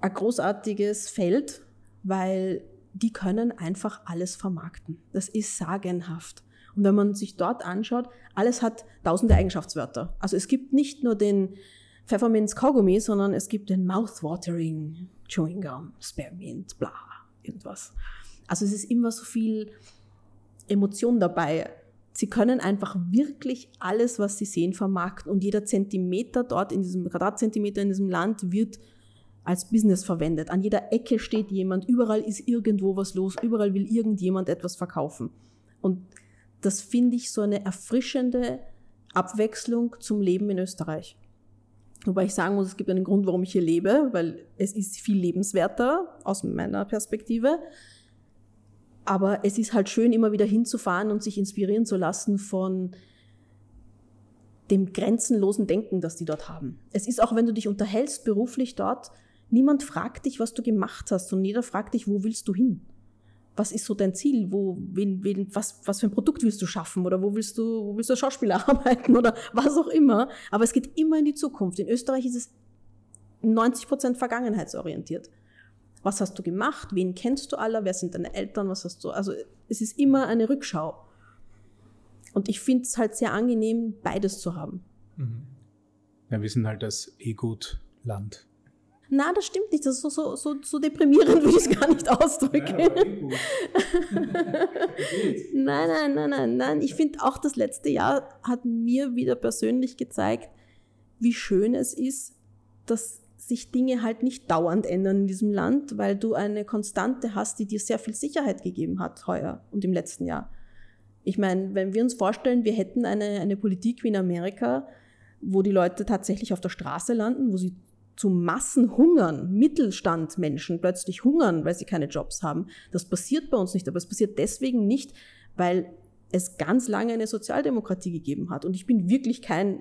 ein großartiges Feld, weil die können einfach alles vermarkten. Das ist sagenhaft. Und wenn man sich dort anschaut, alles hat tausende Eigenschaftswörter. Also es gibt nicht nur den Pfefferminz Kaugummi, sondern es gibt den Mouthwatering Chewing Gum, Spearmint, bla, irgendwas. Also es ist immer so viel Emotion dabei. Sie können einfach wirklich alles, was sie sehen, vermarkten und jeder Zentimeter dort in diesem Quadratzentimeter in diesem Land wird als Business verwendet. An jeder Ecke steht jemand, überall ist irgendwo was los, überall will irgendjemand etwas verkaufen. Und das finde ich so eine erfrischende Abwechslung zum Leben in Österreich. Wobei ich sagen muss, es gibt einen Grund, warum ich hier lebe, weil es ist viel lebenswerter aus meiner Perspektive. Aber es ist halt schön, immer wieder hinzufahren und sich inspirieren zu lassen von dem grenzenlosen Denken, das die dort haben. Es ist auch, wenn du dich unterhältst beruflich dort, niemand fragt dich, was du gemacht hast, sondern jeder fragt dich, wo willst du hin? Was ist so dein Ziel? Wo, wen, wen, was, was für ein Produkt willst du schaffen? Oder wo willst du, wo willst du als Schauspieler arbeiten? Oder was auch immer. Aber es geht immer in die Zukunft. In Österreich ist es 90 Prozent vergangenheitsorientiert. Was hast du gemacht? Wen kennst du alle? Wer sind deine Eltern? Was hast du? Also, es ist immer eine Rückschau. Und ich finde es halt sehr angenehm, beides zu haben. Mhm. Ja, wir sind halt das E-Gut-Land. Na, das stimmt nicht. Das ist so, so, so, so deprimierend, würde ich es gar nicht ausdrücken. Nein, nein, nein, nein, nein. Ich finde auch das letzte Jahr hat mir wieder persönlich gezeigt, wie schön es ist, dass sich Dinge halt nicht dauernd ändern in diesem Land, weil du eine Konstante hast, die dir sehr viel Sicherheit gegeben hat heuer und im letzten Jahr. Ich meine, wenn wir uns vorstellen, wir hätten eine, eine Politik wie in Amerika, wo die Leute tatsächlich auf der Straße landen, wo sie zu Massen hungern, Mittelstandmenschen plötzlich hungern, weil sie keine Jobs haben. Das passiert bei uns nicht, aber es passiert deswegen nicht, weil es ganz lange eine Sozialdemokratie gegeben hat. Und ich bin wirklich kein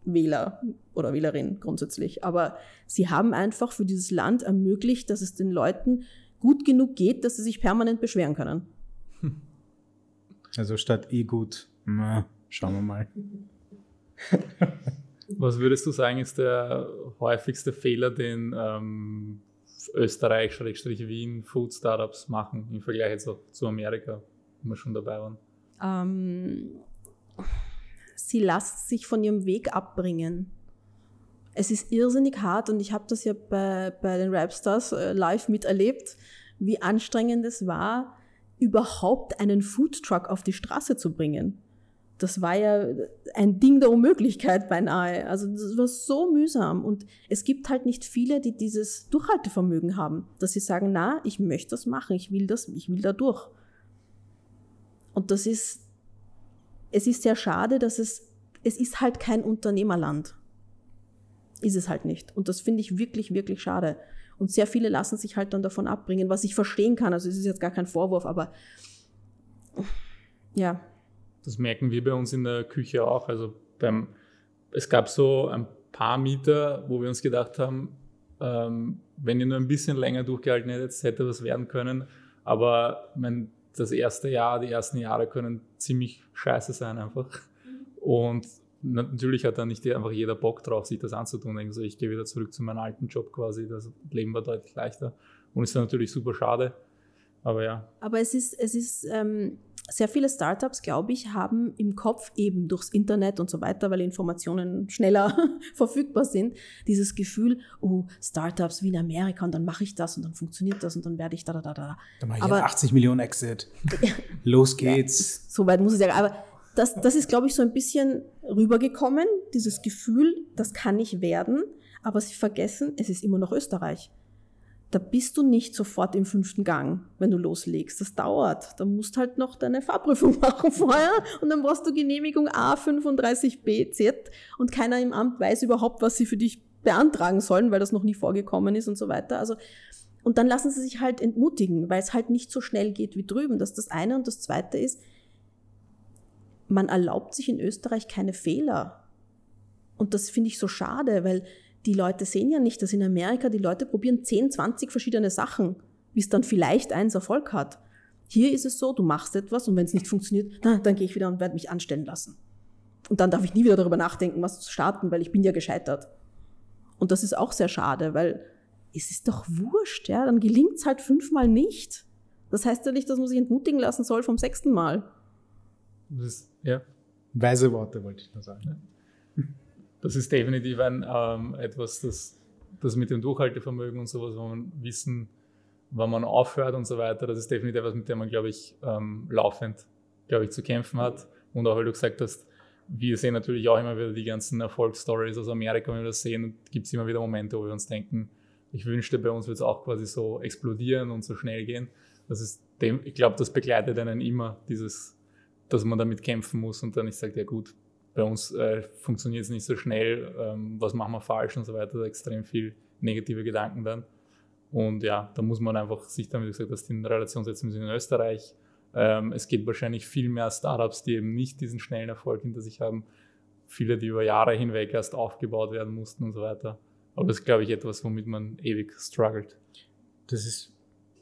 SPÖ-Wähler oder Wählerin grundsätzlich, aber sie haben einfach für dieses Land ermöglicht, dass es den Leuten gut genug geht, dass sie sich permanent beschweren können. Also statt eh gut, na, schauen wir mal. Was würdest du sagen, ist der häufigste Fehler, den ähm, Österreich-Wien Food Startups machen im Vergleich jetzt zu Amerika, wo wir schon dabei waren? Ähm, sie lassen sich von ihrem Weg abbringen. Es ist irrsinnig hart und ich habe das ja bei, bei den Rapstars äh, live miterlebt, wie anstrengend es war, überhaupt einen Foodtruck auf die Straße zu bringen das war ja ein Ding der Unmöglichkeit beinahe. Also das war so mühsam. Und es gibt halt nicht viele, die dieses Durchhaltevermögen haben, dass sie sagen, na, ich möchte das machen, ich will das, ich will da durch. Und das ist, es ist sehr schade, dass es, es ist halt kein Unternehmerland. Ist es halt nicht. Und das finde ich wirklich, wirklich schade. Und sehr viele lassen sich halt dann davon abbringen, was ich verstehen kann. Also es ist jetzt gar kein Vorwurf, aber ja, das merken wir bei uns in der Küche auch. Also beim, es gab so ein paar Mieter, wo wir uns gedacht haben, ähm, wenn ihr nur ein bisschen länger durchgehalten hättet, hätte das werden können. Aber mein, das erste Jahr, die ersten Jahre können ziemlich scheiße sein einfach. Und natürlich hat dann nicht einfach jeder Bock drauf, sich das anzutun. Also ich gehe wieder zurück zu meinem alten Job quasi. Das Leben war deutlich leichter. Und ist dann natürlich super schade. Aber ja. Aber es ist, es ist ähm, sehr viele Startups, glaube ich, haben im Kopf eben durchs Internet und so weiter, weil Informationen schneller verfügbar sind, dieses Gefühl, oh, Startups wie in Amerika und dann mache ich das und dann funktioniert das und dann werde ich da, da, da, da. Dann mache ich aber, 80 Millionen Exit. Los geht's. Ja, so weit muss ich sagen. Aber das, das ist, glaube ich, so ein bisschen rübergekommen, dieses Gefühl, das kann nicht werden, aber sie vergessen, es ist immer noch Österreich da bist du nicht sofort im fünften Gang, wenn du loslegst. Das dauert. Da musst halt noch deine Fahrprüfung machen vorher und dann brauchst du Genehmigung A35BZ und keiner im Amt weiß überhaupt, was sie für dich beantragen sollen, weil das noch nie vorgekommen ist und so weiter. Also, und dann lassen sie sich halt entmutigen, weil es halt nicht so schnell geht wie drüben. Das ist das eine. Und das zweite ist, man erlaubt sich in Österreich keine Fehler. Und das finde ich so schade, weil die Leute sehen ja nicht, dass in Amerika die Leute probieren 10, 20 verschiedene Sachen, bis dann vielleicht eins Erfolg hat. Hier ist es so, du machst etwas und wenn es nicht funktioniert, na, dann gehe ich wieder und werde mich anstellen lassen. Und dann darf ich nie wieder darüber nachdenken, was zu starten, weil ich bin ja gescheitert. Und das ist auch sehr schade, weil es ist doch wurscht, ja, dann gelingt es halt fünfmal nicht. Das heißt ja nicht, dass man sich entmutigen lassen soll vom sechsten Mal. Das, ja. Weise Worte wollte ich nur sagen. Das ist definitiv ein, ähm, etwas, das, das mit dem Durchhaltevermögen und sowas, wo man wissen, wann man aufhört und so weiter, das ist definitiv etwas, mit dem man, glaube ich, ähm, laufend, glaube ich, zu kämpfen hat. Und auch, weil du gesagt hast, wir sehen natürlich auch immer wieder die ganzen Erfolgsstories aus Amerika, wenn wir das sehen, gibt es immer wieder Momente, wo wir uns denken, ich wünschte, bei uns würde es auch quasi so explodieren und so schnell gehen. Das ist dem, ich glaube, das begleitet einen immer, dieses, dass man damit kämpfen muss und dann ich sage, ja gut, bei uns äh, funktioniert es nicht so schnell, ähm, was machen wir falsch und so weiter, extrem viel negative Gedanken dann. Und ja, da muss man einfach sich dann, wie gesagt, das in Relation setzen müssen in Österreich. Ähm, es gibt wahrscheinlich viel mehr Startups, die eben nicht diesen schnellen Erfolg hinter sich haben. Viele, die über Jahre hinweg erst aufgebaut werden mussten und so weiter. Aber das ist, glaube ich, etwas, womit man ewig struggelt. Das ist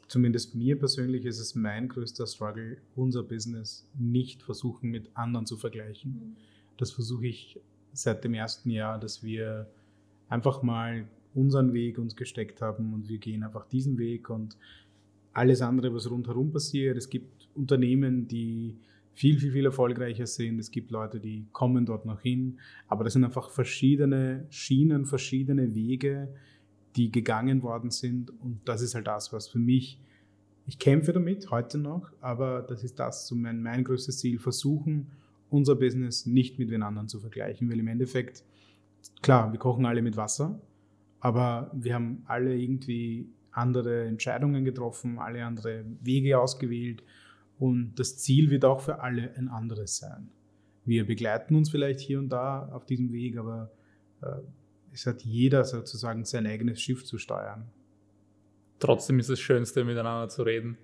zumindest mir persönlich ist es mein größter Struggle, unser Business nicht versuchen mit anderen zu vergleichen. Mhm. Das versuche ich seit dem ersten Jahr, dass wir einfach mal unseren Weg uns gesteckt haben und wir gehen einfach diesen Weg und alles andere, was rundherum passiert. Es gibt Unternehmen, die viel, viel, viel erfolgreicher sind. Es gibt Leute, die kommen dort noch hin. Aber das sind einfach verschiedene Schienen, verschiedene Wege, die gegangen worden sind. Und das ist halt das, was für mich, ich kämpfe damit heute noch, aber das ist das, so mein, mein größtes Ziel, versuchen, unser Business nicht mit den anderen zu vergleichen, weil im Endeffekt, klar, wir kochen alle mit Wasser, aber wir haben alle irgendwie andere Entscheidungen getroffen, alle andere Wege ausgewählt und das Ziel wird auch für alle ein anderes sein. Wir begleiten uns vielleicht hier und da auf diesem Weg, aber äh, es hat jeder sozusagen sein eigenes Schiff zu steuern. Trotzdem ist das Schönste, miteinander zu reden.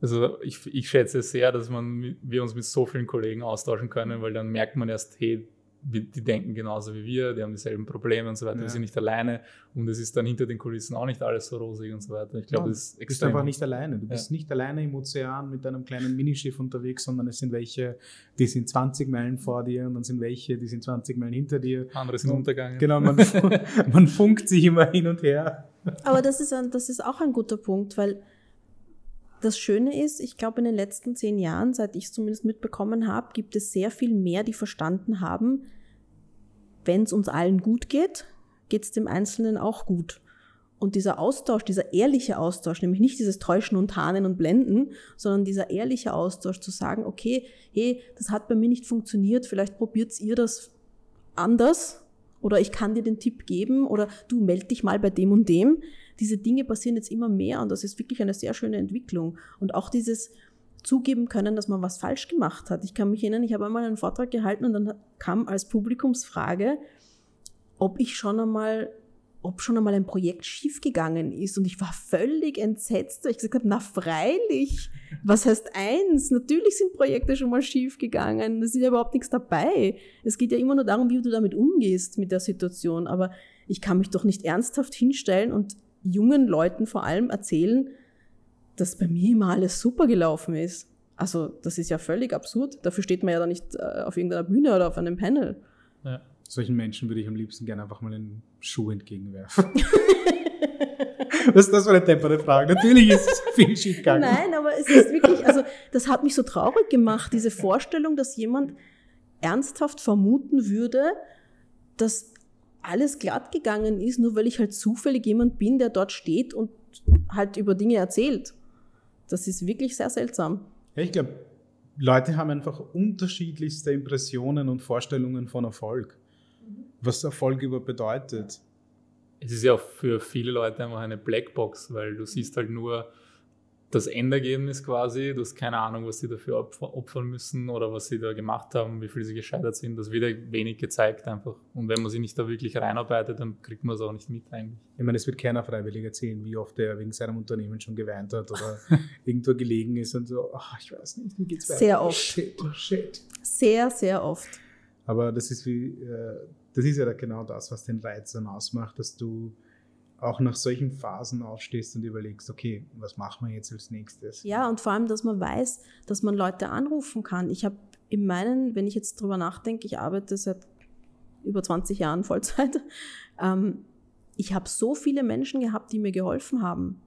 Also ich, ich schätze sehr, dass man, wir uns mit so vielen Kollegen austauschen können, weil dann merkt man erst, hey, die denken genauso wie wir, die haben dieselben Probleme und so weiter, ja. wir sind nicht alleine und es ist dann hinter den Kulissen auch nicht alles so rosig und so weiter. Ich glaube, ja, das ist extrem. Du bist einfach nicht alleine. Du bist ja. nicht alleine im Ozean mit deinem kleinen Minischiff unterwegs, sondern es sind welche, die sind 20 Meilen vor dir und dann sind welche, die sind 20 Meilen hinter dir. Andere sind untergegangen. Genau, man, man funkt sich immer hin und her. Aber das ist, ein, das ist auch ein guter Punkt, weil das Schöne ist, ich glaube, in den letzten zehn Jahren, seit ich es zumindest mitbekommen habe, gibt es sehr viel mehr, die verstanden haben, wenn es uns allen gut geht, geht es dem Einzelnen auch gut. Und dieser Austausch, dieser ehrliche Austausch, nämlich nicht dieses Täuschen und Tarnen und Blenden, sondern dieser ehrliche Austausch zu sagen, okay, hey, das hat bei mir nicht funktioniert, vielleicht probiert ihr das anders oder ich kann dir den Tipp geben oder du meld dich mal bei dem und dem. Diese Dinge passieren jetzt immer mehr und das ist wirklich eine sehr schöne Entwicklung. Und auch dieses, zugeben können, dass man was falsch gemacht hat. Ich kann mich erinnern, ich habe einmal einen Vortrag gehalten und dann kam als Publikumsfrage, ob ich schon einmal, ob schon einmal ein Projekt schiefgegangen ist. Und ich war völlig entsetzt, weil ich gesagt habe, na freilich, was heißt eins? Natürlich sind Projekte schon mal schiefgegangen. Es ist ja überhaupt nichts dabei. Es geht ja immer nur darum, wie du damit umgehst mit der Situation. Aber ich kann mich doch nicht ernsthaft hinstellen und jungen Leuten vor allem erzählen, dass bei mir immer alles super gelaufen ist. Also das ist ja völlig absurd. Dafür steht man ja dann nicht äh, auf irgendeiner Bühne oder auf einem Panel. Ja. Solchen Menschen würde ich am liebsten gerne einfach mal einen Schuh entgegenwerfen. Was ist das für eine deppere Frage? Natürlich ist es viel schief gegangen. Nein, aber es ist wirklich, also das hat mich so traurig gemacht, diese Vorstellung, dass jemand ernsthaft vermuten würde, dass alles glatt gegangen ist, nur weil ich halt zufällig jemand bin, der dort steht und halt über Dinge erzählt. Das ist wirklich sehr seltsam. Ich glaube, Leute haben einfach unterschiedlichste Impressionen und Vorstellungen von Erfolg. Was Erfolg über bedeutet. Es ist ja auch für viele Leute einfach eine Blackbox, weil du siehst halt nur, das Endergebnis quasi, du hast keine Ahnung, was sie dafür opfern müssen oder was sie da gemacht haben, wie viel sie gescheitert sind. Das wird ja wenig gezeigt einfach. Und wenn man sich nicht da wirklich reinarbeitet, dann kriegt man es auch nicht mit eigentlich. Ich meine, es wird keiner freiwillig erzählen, wie oft er wegen seinem Unternehmen schon geweint hat oder irgendwo gelegen ist und so, ach, ich weiß nicht, wie geht's weiter? Sehr oft. Shit, oh shit. Sehr, sehr oft. Aber das ist wie, äh, das ist ja genau das, was den Reiz dann ausmacht, dass du auch nach solchen Phasen aufstehst und überlegst, okay, was machen wir jetzt als nächstes? Ja, und vor allem, dass man weiß, dass man Leute anrufen kann. Ich habe in meinen, wenn ich jetzt drüber nachdenke, ich arbeite seit über 20 Jahren Vollzeit, ähm, ich habe so viele Menschen gehabt, die mir geholfen haben.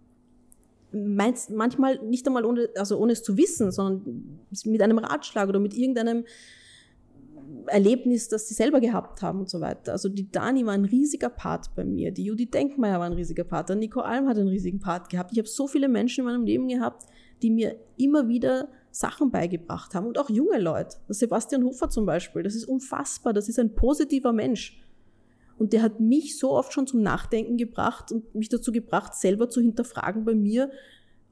Meinst, manchmal nicht einmal ohne, also ohne es zu wissen, sondern mit einem Ratschlag oder mit irgendeinem Erlebnis, das sie selber gehabt haben und so weiter. Also die Dani war ein riesiger Part bei mir, die Judith Denkmeier war ein riesiger Part, der Nico Alm hat einen riesigen Part gehabt. Ich habe so viele Menschen in meinem Leben gehabt, die mir immer wieder Sachen beigebracht haben und auch junge Leute. Der Sebastian Hofer zum Beispiel, das ist unfassbar, das ist ein positiver Mensch. Und der hat mich so oft schon zum Nachdenken gebracht und mich dazu gebracht, selber zu hinterfragen bei mir,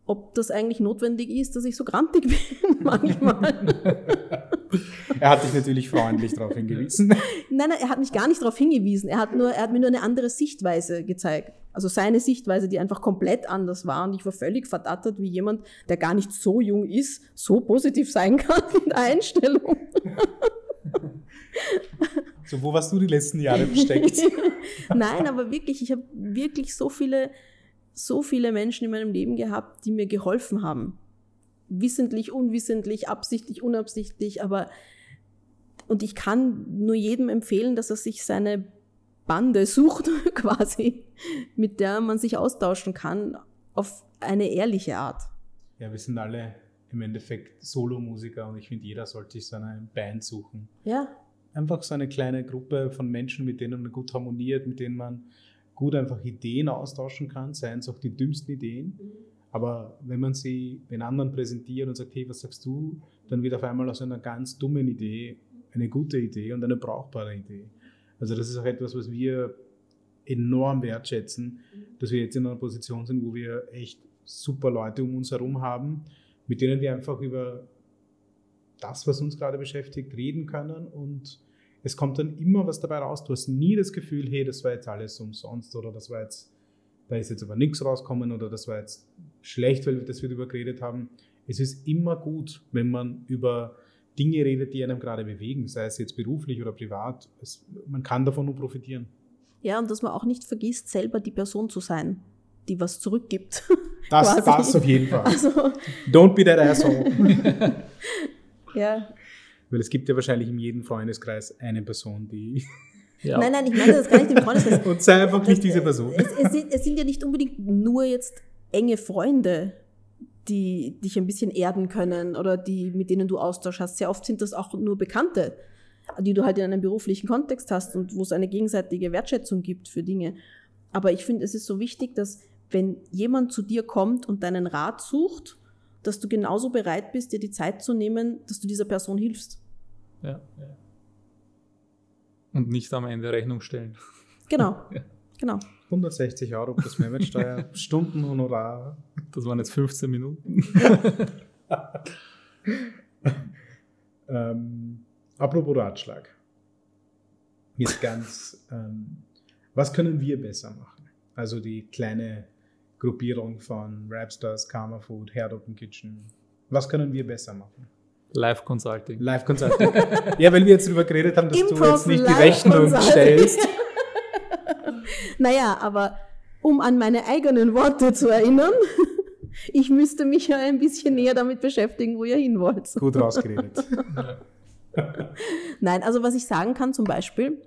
ob das eigentlich notwendig ist, dass ich so grantig bin manchmal. er hat dich natürlich freundlich darauf hingewiesen. Nein, nein, er hat mich gar nicht darauf hingewiesen. Er hat, nur, er hat mir nur eine andere Sichtweise gezeigt. Also seine Sichtweise, die einfach komplett anders war. Und ich war völlig verdattert, wie jemand, der gar nicht so jung ist, so positiv sein kann in der Einstellung. So, wo warst du die letzten Jahre versteckt? Nein, aber wirklich, ich habe wirklich so viele, so viele Menschen in meinem Leben gehabt, die mir geholfen haben wissentlich, unwissentlich, absichtlich, unabsichtlich, aber und ich kann nur jedem empfehlen, dass er sich seine Bande sucht, quasi, mit der man sich austauschen kann, auf eine ehrliche Art. Ja, wir sind alle im Endeffekt Solomusiker und ich finde, jeder sollte sich so eine Band suchen. Ja. Einfach so eine kleine Gruppe von Menschen, mit denen man gut harmoniert, mit denen man gut einfach Ideen austauschen kann, seien es auch die dümmsten Ideen. Mhm aber wenn man sie den anderen präsentiert und sagt, hey, was sagst du, dann wird auf einmal aus einer ganz dummen Idee eine gute Idee und eine brauchbare Idee. Also das ist auch etwas, was wir enorm wertschätzen, dass wir jetzt in einer Position sind, wo wir echt super Leute um uns herum haben, mit denen wir einfach über das, was uns gerade beschäftigt, reden können und es kommt dann immer was dabei raus. Du hast nie das Gefühl, hey, das war jetzt alles umsonst oder das war jetzt da ist jetzt aber nichts rauskommen oder das war jetzt schlecht, weil wir das wir darüber geredet haben. Es ist immer gut, wenn man über Dinge redet, die einem gerade bewegen, sei es jetzt beruflich oder privat. Es, man kann davon nur profitieren. Ja, und dass man auch nicht vergisst, selber die Person zu sein, die was zurückgibt. Das, das auf jeden Fall. Also, Don't be that asshole. ja. Weil es gibt ja wahrscheinlich in jedem Freundeskreis eine Person, die ja. Nein, nein, ich meine das gar nicht im Freundeskreis. Und sei einfach nicht diese Person. Es, es, sind, es sind ja nicht unbedingt nur jetzt enge Freunde, die dich ein bisschen erden können oder die, mit denen du Austausch hast. Sehr oft sind das auch nur Bekannte, die du halt in einem beruflichen Kontext hast und wo es eine gegenseitige Wertschätzung gibt für Dinge. Aber ich finde, es ist so wichtig, dass wenn jemand zu dir kommt und deinen Rat sucht, dass du genauso bereit bist, dir die Zeit zu nehmen, dass du dieser Person hilfst. Ja, ja. Und nicht am Ende Rechnung stellen. Genau. ja. genau. 160 Euro plus Mehrwertsteuer, Stundenhonorar. Das waren jetzt 15 Minuten. ähm, apropos Ratschlag. Jetzt ganz, ähm, was können wir besser machen? Also die kleine Gruppierung von Rapstars, Karma Food, Herd Open Kitchen. Was können wir besser machen? Live Consulting. Live Consulting. ja, weil wir jetzt darüber geredet haben, dass Improv du jetzt nicht die Rechnung stellst. naja, aber um an meine eigenen Worte zu erinnern, ich müsste mich ja ein bisschen näher damit beschäftigen, wo ihr hin wollt. Gut rausgeredet. Nein, also was ich sagen kann zum Beispiel,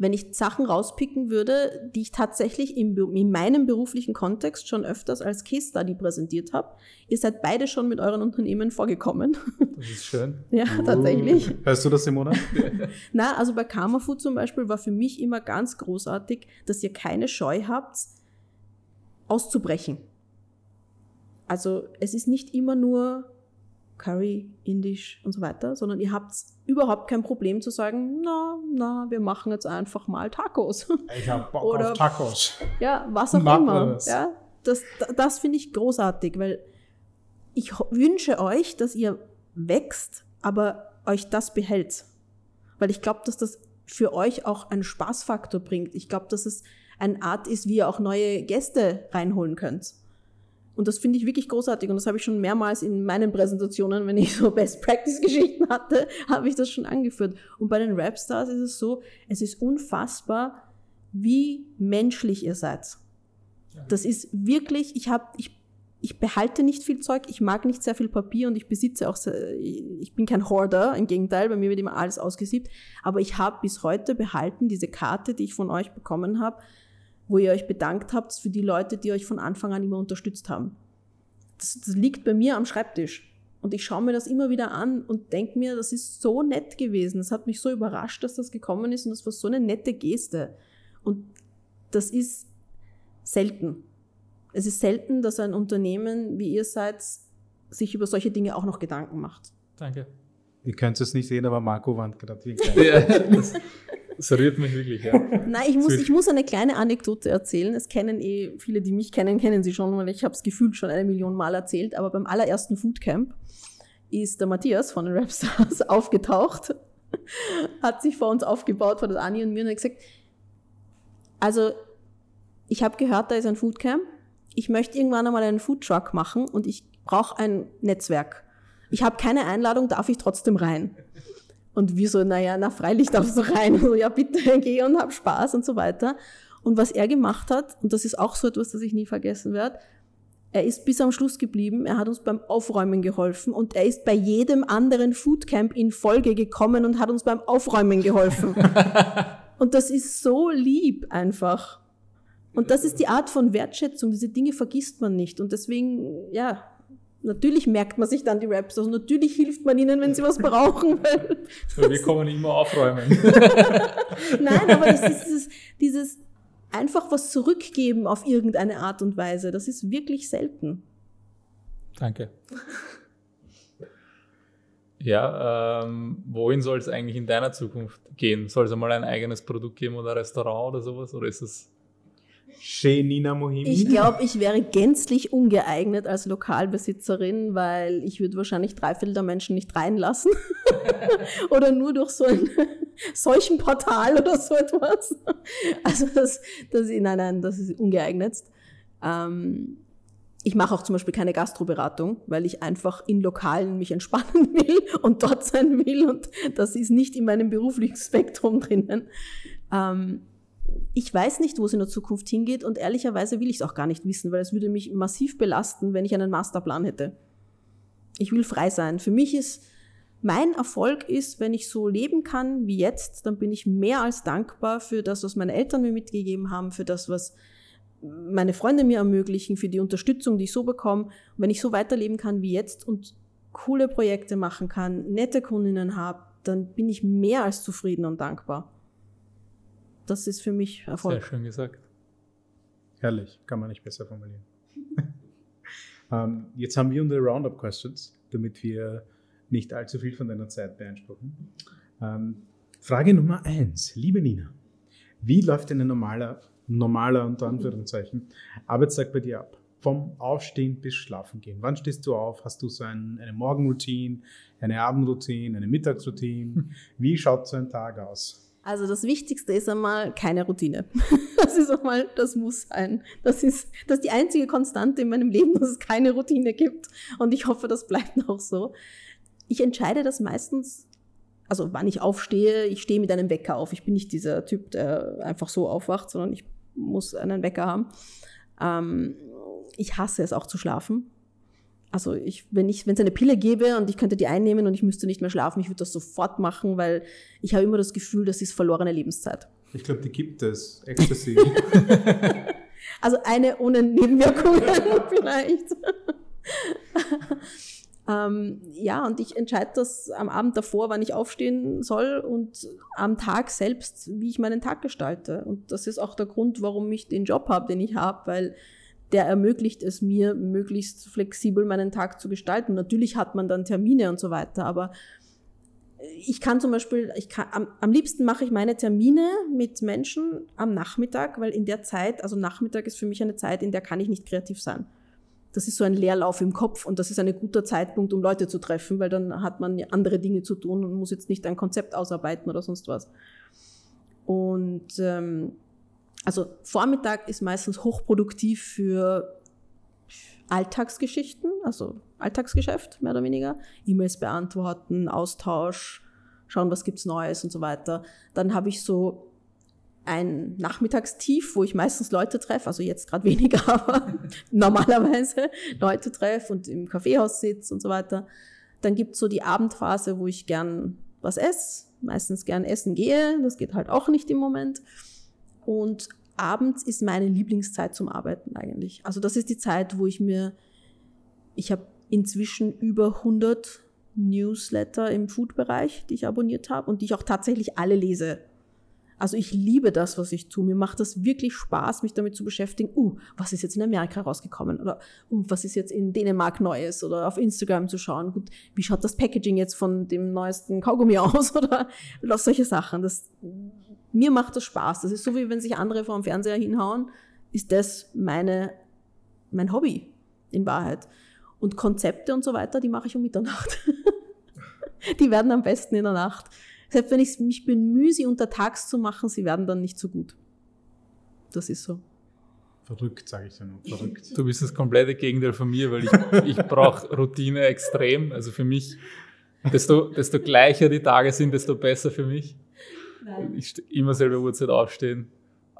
wenn ich Sachen rauspicken würde, die ich tatsächlich im, in meinem beruflichen Kontext schon öfters als Case Study präsentiert habe. Ihr seid beide schon mit euren Unternehmen vorgekommen. Das ist schön. ja, uh. tatsächlich. Hörst du das, Simona? Na, also bei Karma Food zum Beispiel war für mich immer ganz großartig, dass ihr keine Scheu habt, auszubrechen. Also es ist nicht immer nur Curry, Indisch und so weiter, sondern ihr habt überhaupt kein Problem zu sagen, na, na, wir machen jetzt einfach mal Tacos. Ich habe Bock Oder, auf Tacos. Ja, was auch Mag immer. Das, ja, das, das finde ich großartig, weil ich wünsche euch, dass ihr wächst, aber euch das behält. Weil ich glaube, dass das für euch auch einen Spaßfaktor bringt. Ich glaube, dass es eine Art ist, wie ihr auch neue Gäste reinholen könnt. Und das finde ich wirklich großartig und das habe ich schon mehrmals in meinen Präsentationen, wenn ich so Best Practice Geschichten hatte, habe ich das schon angeführt. Und bei den Rapstars ist es so, es ist unfassbar, wie menschlich ihr seid. Das ist wirklich, ich habe, ich, ich behalte nicht viel Zeug, ich mag nicht sehr viel Papier und ich besitze auch, sehr, ich bin kein Hoarder, im Gegenteil, bei mir wird immer alles ausgesiebt, aber ich habe bis heute behalten diese Karte, die ich von euch bekommen habe, wo ihr euch bedankt habt für die Leute, die euch von Anfang an immer unterstützt haben. Das, das liegt bei mir am Schreibtisch. Und ich schaue mir das immer wieder an und denke mir, das ist so nett gewesen. Das hat mich so überrascht, dass das gekommen ist und das war so eine nette Geste. Und das ist selten. Es ist selten, dass ein Unternehmen wie ihr seid sich über solche Dinge auch noch Gedanken macht. Danke. Ihr könnt es nicht sehen, aber Marco warnt gerade wie ja, das, das rührt mich wirklich, ja. Nein, ich muss, ich muss eine kleine Anekdote erzählen. Es kennen eh viele, die mich kennen, kennen sie schon, weil ich habe es gefühlt schon eine Million Mal erzählt. Aber beim allerersten Foodcamp ist der Matthias von den Rapstars aufgetaucht, hat sich vor uns aufgebaut, vor der Anni und mir und hat gesagt, also ich habe gehört, da ist ein Foodcamp. Ich möchte irgendwann einmal einen Foodtruck machen und ich brauche ein Netzwerk. Ich habe keine Einladung, darf ich trotzdem rein? Und wir so, naja, na freilich darfst du rein. Und so, ja, bitte geh und hab Spaß und so weiter. Und was er gemacht hat, und das ist auch so etwas, das ich nie vergessen werde, er ist bis am Schluss geblieben, er hat uns beim Aufräumen geholfen und er ist bei jedem anderen Foodcamp in Folge gekommen und hat uns beim Aufräumen geholfen. und das ist so lieb einfach. Und das ist die Art von Wertschätzung. Diese Dinge vergisst man nicht. Und deswegen, ja, natürlich merkt man sich dann die Raps. Also natürlich hilft man ihnen, wenn sie was brauchen. Weil wir kommen immer aufräumen. Nein, aber das ist dieses, dieses einfach was zurückgeben auf irgendeine Art und Weise. Das ist wirklich selten. Danke. Ja, ähm, wohin soll es eigentlich in deiner Zukunft gehen? Soll es einmal ein eigenes Produkt geben oder ein Restaurant oder sowas? Oder ist es Nina Mohimi? Ich glaube, ich wäre gänzlich ungeeignet als Lokalbesitzerin, weil ich würde wahrscheinlich drei Viertel der Menschen nicht reinlassen. oder nur durch so ein solchen Portal oder so etwas. Also das, das, nein, nein, das ist ungeeignet. Ähm, ich mache auch zum Beispiel keine Gastroberatung, weil ich einfach in Lokalen mich entspannen will und dort sein will und das ist nicht in meinem beruflichen Spektrum drinnen. Ähm, ich weiß nicht, wo es in der Zukunft hingeht und ehrlicherweise will ich es auch gar nicht wissen, weil es würde mich massiv belasten, wenn ich einen Masterplan hätte. Ich will frei sein. Für mich ist mein Erfolg ist, wenn ich so leben kann wie jetzt, dann bin ich mehr als dankbar für das, was meine Eltern mir mitgegeben haben, für das, was meine Freunde mir ermöglichen, für die Unterstützung, die ich so bekomme. Und wenn ich so weiterleben kann wie jetzt und coole Projekte machen kann, nette Kundinnen habe, dann bin ich mehr als zufrieden und dankbar das ist für mich Erfolg. Sehr schön gesagt. Herrlich, kann man nicht besser formulieren. ähm, jetzt haben wir unsere Roundup-Questions, damit wir nicht allzu viel von deiner Zeit beanspruchen. Ähm, Frage Nummer eins, liebe Nina, wie läuft ein normaler, normaler unter Anführungszeichen, Arbeitstag bei dir ab? Vom Aufstehen bis Schlafen gehen. Wann stehst du auf? Hast du so ein, eine Morgenroutine, eine Abendroutine, eine Mittagsroutine? Wie schaut so ein Tag aus? Also das Wichtigste ist einmal keine Routine. Das ist einmal, das muss sein. Das ist, das ist die einzige Konstante in meinem Leben, dass es keine Routine gibt. Und ich hoffe, das bleibt auch so. Ich entscheide das meistens, also wann ich aufstehe, ich stehe mit einem Wecker auf. Ich bin nicht dieser Typ, der einfach so aufwacht, sondern ich muss einen Wecker haben. Ähm, ich hasse es auch zu schlafen. Also ich, wenn ich, wenn es eine Pille gäbe und ich könnte die einnehmen und ich müsste nicht mehr schlafen, ich würde das sofort machen, weil ich habe immer das Gefühl, das ist verlorene Lebenszeit. Ich glaube, die gibt es. Ecstasy. also eine ohne Nebenwirkungen vielleicht. ähm, ja, und ich entscheide das am Abend davor, wann ich aufstehen soll und am Tag selbst, wie ich meinen Tag gestalte. Und das ist auch der Grund, warum ich den Job habe, den ich habe, weil der ermöglicht es mir, möglichst flexibel meinen Tag zu gestalten. Natürlich hat man dann Termine und so weiter, aber ich kann zum Beispiel, ich kann, am, am liebsten mache ich meine Termine mit Menschen am Nachmittag, weil in der Zeit, also Nachmittag ist für mich eine Zeit, in der kann ich nicht kreativ sein. Das ist so ein Leerlauf im Kopf und das ist ein guter Zeitpunkt, um Leute zu treffen, weil dann hat man andere Dinge zu tun und muss jetzt nicht ein Konzept ausarbeiten oder sonst was. Und ähm, also Vormittag ist meistens hochproduktiv für Alltagsgeschichten, also Alltagsgeschäft mehr oder weniger, E-Mails beantworten, Austausch, schauen, was gibt's Neues und so weiter. Dann habe ich so ein Nachmittagstief, wo ich meistens Leute treffe, also jetzt gerade weniger, aber normalerweise Leute treffe und im Kaffeehaus sitze und so weiter. Dann gibt's so die Abendphase, wo ich gern was esse, meistens gern essen gehe, das geht halt auch nicht im Moment. Und abends ist meine Lieblingszeit zum Arbeiten eigentlich. Also das ist die Zeit, wo ich mir, ich habe inzwischen über 100 Newsletter im Food-Bereich, die ich abonniert habe und die ich auch tatsächlich alle lese. Also ich liebe das, was ich tue. Mir macht das wirklich Spaß, mich damit zu beschäftigen. Uh, was ist jetzt in Amerika rausgekommen? Oder uh, was ist jetzt in Dänemark Neues? Oder auf Instagram zu schauen. Gut, wie schaut das Packaging jetzt von dem neuesten Kaugummi aus? Oder solche Sachen. Das, mir macht das Spaß. Das ist so, wie wenn sich andere vor dem Fernseher hinhauen, ist das meine, mein Hobby in Wahrheit. Und Konzepte und so weiter, die mache ich um Mitternacht. die werden am besten in der Nacht. Selbst wenn ich mich bemühe, sie untertags zu machen, sie werden dann nicht so gut. Das ist so. Verrückt, sage ich dann. Verrückt. Du bist das komplette Gegenteil von mir, weil ich, ich brauche Routine extrem. Also für mich, desto, desto gleicher die Tage sind, desto besser für mich. Nein. Ich immer selber Uhrzeit aufstehen.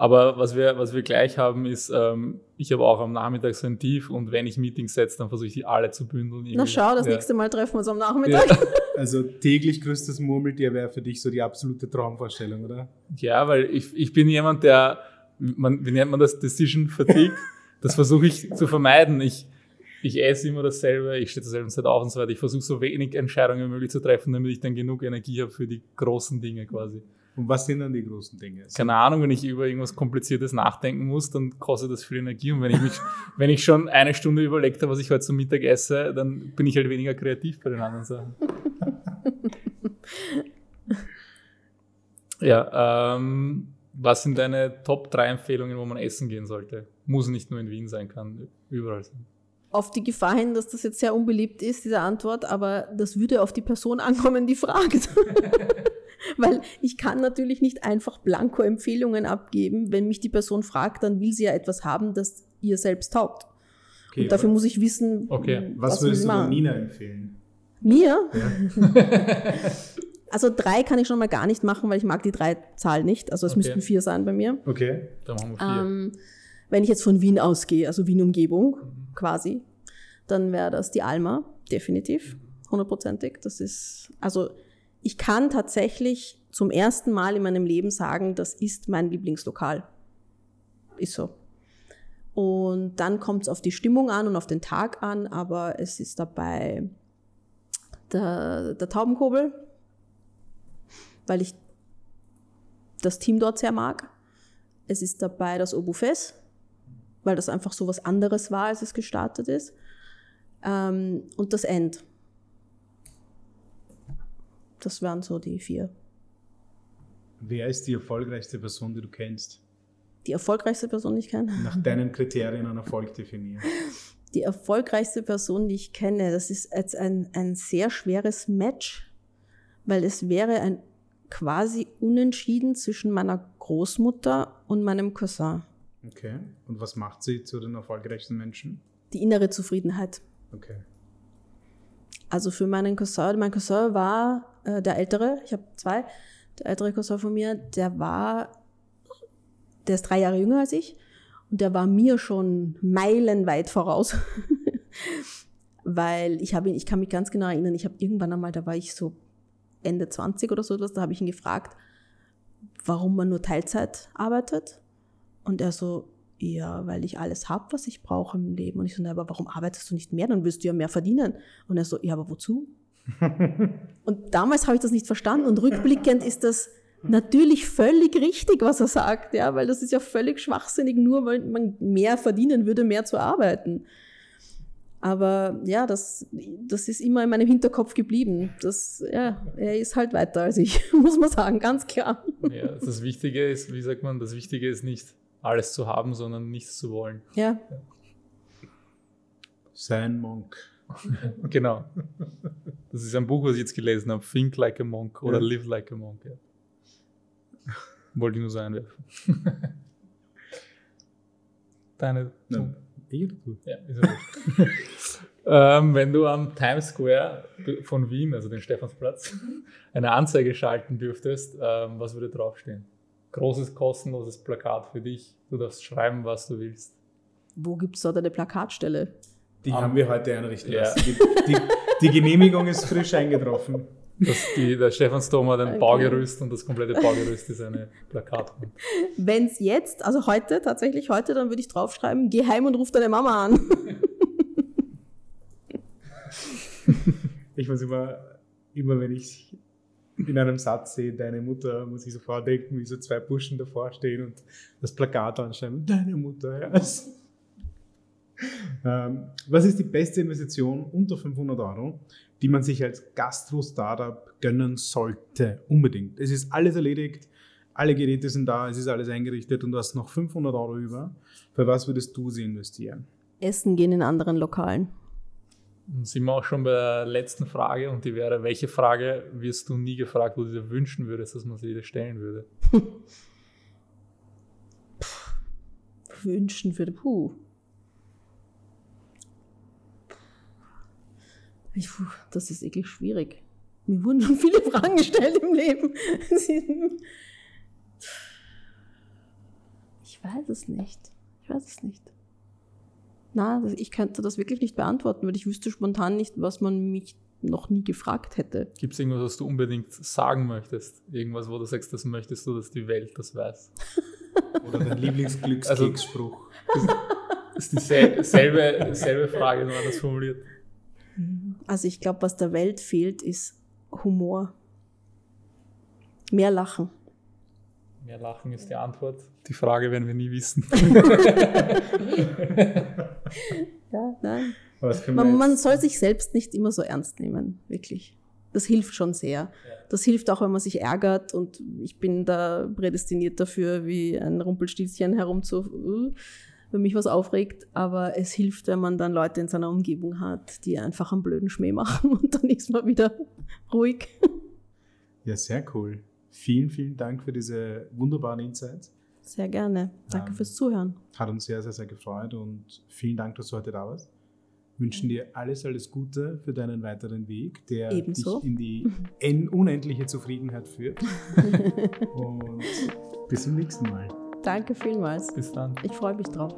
Aber was wir, was wir gleich haben, ist, ähm, ich habe auch am Nachmittag so ein Tief und wenn ich Meetings setze, dann versuche ich die alle zu bündeln. Na schau, das ja. nächste Mal treffen wir uns am Nachmittag. Ja. Also täglich grüßtes Murmeltier wäre für dich so die absolute Traumvorstellung, oder? Ja, weil ich, ich bin jemand, der, man, wie nennt man das, Decision Fatigue? Das versuche ich zu vermeiden. Ich, ich esse immer dasselbe, ich stehe zur selben Zeit auf und so weiter. Ich versuche so wenig Entscheidungen wie möglich zu treffen, damit ich dann genug Energie habe für die großen Dinge quasi. Und was sind dann die großen Dinge? Keine Ahnung, wenn ich über irgendwas Kompliziertes nachdenken muss, dann kostet das viel Energie. Und wenn ich, mich, wenn ich schon eine Stunde überlegt habe, was ich heute zum Mittag esse, dann bin ich halt weniger kreativ bei den anderen Sachen. ja, ähm, was sind deine Top 3 Empfehlungen, wo man essen gehen sollte? Muss nicht nur in Wien sein, kann überall sein. Auf die Gefahr hin, dass das jetzt sehr unbeliebt ist, diese Antwort, aber das würde auf die Person ankommen, die fragt. Weil ich kann natürlich nicht einfach blanko Empfehlungen abgeben. Wenn mich die Person fragt, dann will sie ja etwas haben, das ihr selbst taugt. Okay, und dafür muss ich wissen, okay. was, was würdest du Nina empfehlen? Mir? Ja. also drei kann ich schon mal gar nicht machen, weil ich mag die drei Zahl nicht. Also es okay. müssten vier sein bei mir. Okay, dann machen wir vier. Ähm, wenn ich jetzt von Wien ausgehe, also Wien-Umgebung mhm. quasi, dann wäre das die Alma, definitiv, hundertprozentig. Das ist, also ich kann tatsächlich zum ersten Mal in meinem Leben sagen, das ist mein Lieblingslokal. Ist so. Und dann kommt es auf die Stimmung an und auf den Tag an, aber es ist dabei der, der Taubenkobel, weil ich das Team dort sehr mag. Es ist dabei das Obufes, weil das einfach so was anderes war, als es gestartet ist. Ähm, und das End. Das wären so die vier. Wer ist die erfolgreichste Person, die du kennst? Die erfolgreichste Person, die ich kenne? Nach deinen Kriterien an Erfolg definieren. Die erfolgreichste Person, die ich kenne, das ist jetzt ein, ein sehr schweres Match, weil es wäre ein quasi unentschieden zwischen meiner Großmutter und meinem Cousin. Okay. Und was macht sie zu den erfolgreichsten Menschen? Die innere Zufriedenheit. Okay. Also für meinen Cousin, mein Cousin war äh, der ältere, ich habe zwei, der ältere Cousin von mir, der war, der ist drei Jahre jünger als ich und der war mir schon meilenweit voraus. Weil ich habe ihn, ich kann mich ganz genau erinnern, ich habe irgendwann einmal, da war ich so Ende 20 oder so etwas, da habe ich ihn gefragt, warum man nur Teilzeit arbeitet. Und er so, ja, weil ich alles habe, was ich brauche im Leben. Und ich so, na, aber warum arbeitest du nicht mehr? Dann wirst du ja mehr verdienen. Und er so, ja, aber wozu? Und damals habe ich das nicht verstanden. Und rückblickend ist das natürlich völlig richtig, was er sagt, ja, weil das ist ja völlig schwachsinnig, nur weil man mehr verdienen würde, mehr zu arbeiten. Aber ja, das, das ist immer in meinem Hinterkopf geblieben. Das, ja, er ist halt weiter als ich, muss man sagen, ganz klar. Ja, das Wichtige ist, wie sagt man, das Wichtige ist nicht alles zu haben, sondern nichts zu wollen. Ja. Sein Monk. genau. Das ist ein Buch, was ich jetzt gelesen habe. Think like a monk oder ja. live like a monk. Ja. Wollte ich nur so einwerfen. Deine. Ja. Ich oder du? Ja, ist ja ähm, Wenn du am Times Square von Wien, also den Stephansplatz, eine Anzeige schalten dürftest, ähm, was würde draufstehen? Großes, kostenloses Plakat für dich. Du darfst schreiben, was du willst. Wo gibt es dort eine Plakatstelle? Die um, haben wir heute einrichten ja. lassen. Die, die, die Genehmigung ist frisch eingetroffen. Das, die, der Stephansdom hat ein okay. Baugerüst und das komplette Baugerüst ist eine Plakatwand. Wenn es jetzt, also heute, tatsächlich heute, dann würde ich draufschreiben, geh heim und ruf deine Mama an. ich muss immer, immer wenn ich in einem Satz sehe, deine Mutter, muss ich sofort denken, wie so zwei Burschen davor stehen und das Plakat anschreiben, deine Mutter, ja. ähm, was ist die beste Investition unter 500 Euro, die man sich als Gastro-Startup gönnen sollte? Unbedingt. Es ist alles erledigt, alle Geräte sind da, es ist alles eingerichtet und du hast noch 500 Euro über. Für was würdest du sie investieren? Essen gehen in anderen Lokalen. Und sind wir auch schon bei der letzten Frage und die wäre, welche Frage wirst du nie gefragt, wo du dir wünschen würdest, dass man sie dir stellen würde? wünschen würde, puh. Ich, das ist wirklich schwierig. Mir wurden schon viele Fragen gestellt im Leben. Ich weiß es nicht. Ich weiß es nicht. Na, ich könnte das wirklich nicht beantworten, weil ich wüsste spontan nicht, was man mich noch nie gefragt hätte. Gibt es irgendwas, was du unbedingt sagen möchtest? Irgendwas, wo du sagst, das möchtest du, dass die Welt das weiß? Oder dein Lieblingsglückskeksspruch? Also, das ist dieselbe selbe Frage, wenn man das formuliert. Also ich glaube, was der Welt fehlt, ist Humor. Mehr Lachen. Mehr Lachen ist die Antwort. Die Frage werden wir nie wissen. ja, nein. Man, man, soll sich selbst nicht immer so ernst nehmen, wirklich. Das hilft schon sehr. Das hilft auch, wenn man sich ärgert und ich bin da prädestiniert dafür, wie ein Rumpelstilzchen herumzu, wenn mich was aufregt, aber es hilft, wenn man dann Leute in seiner Umgebung hat, die einfach einen blöden Schmäh machen und dann ist man wieder ruhig. Ja, sehr cool. Vielen, vielen Dank für diese wunderbaren Insights. Sehr gerne. Danke ähm, fürs Zuhören. Hat uns sehr, sehr, sehr gefreut und vielen Dank, dass du heute da warst. Wünschen dir alles, alles Gute für deinen weiteren Weg, der Ebenso. dich in die unendliche Zufriedenheit führt. und bis zum nächsten Mal. Danke vielmals. Bis dann. Ich freue mich drauf.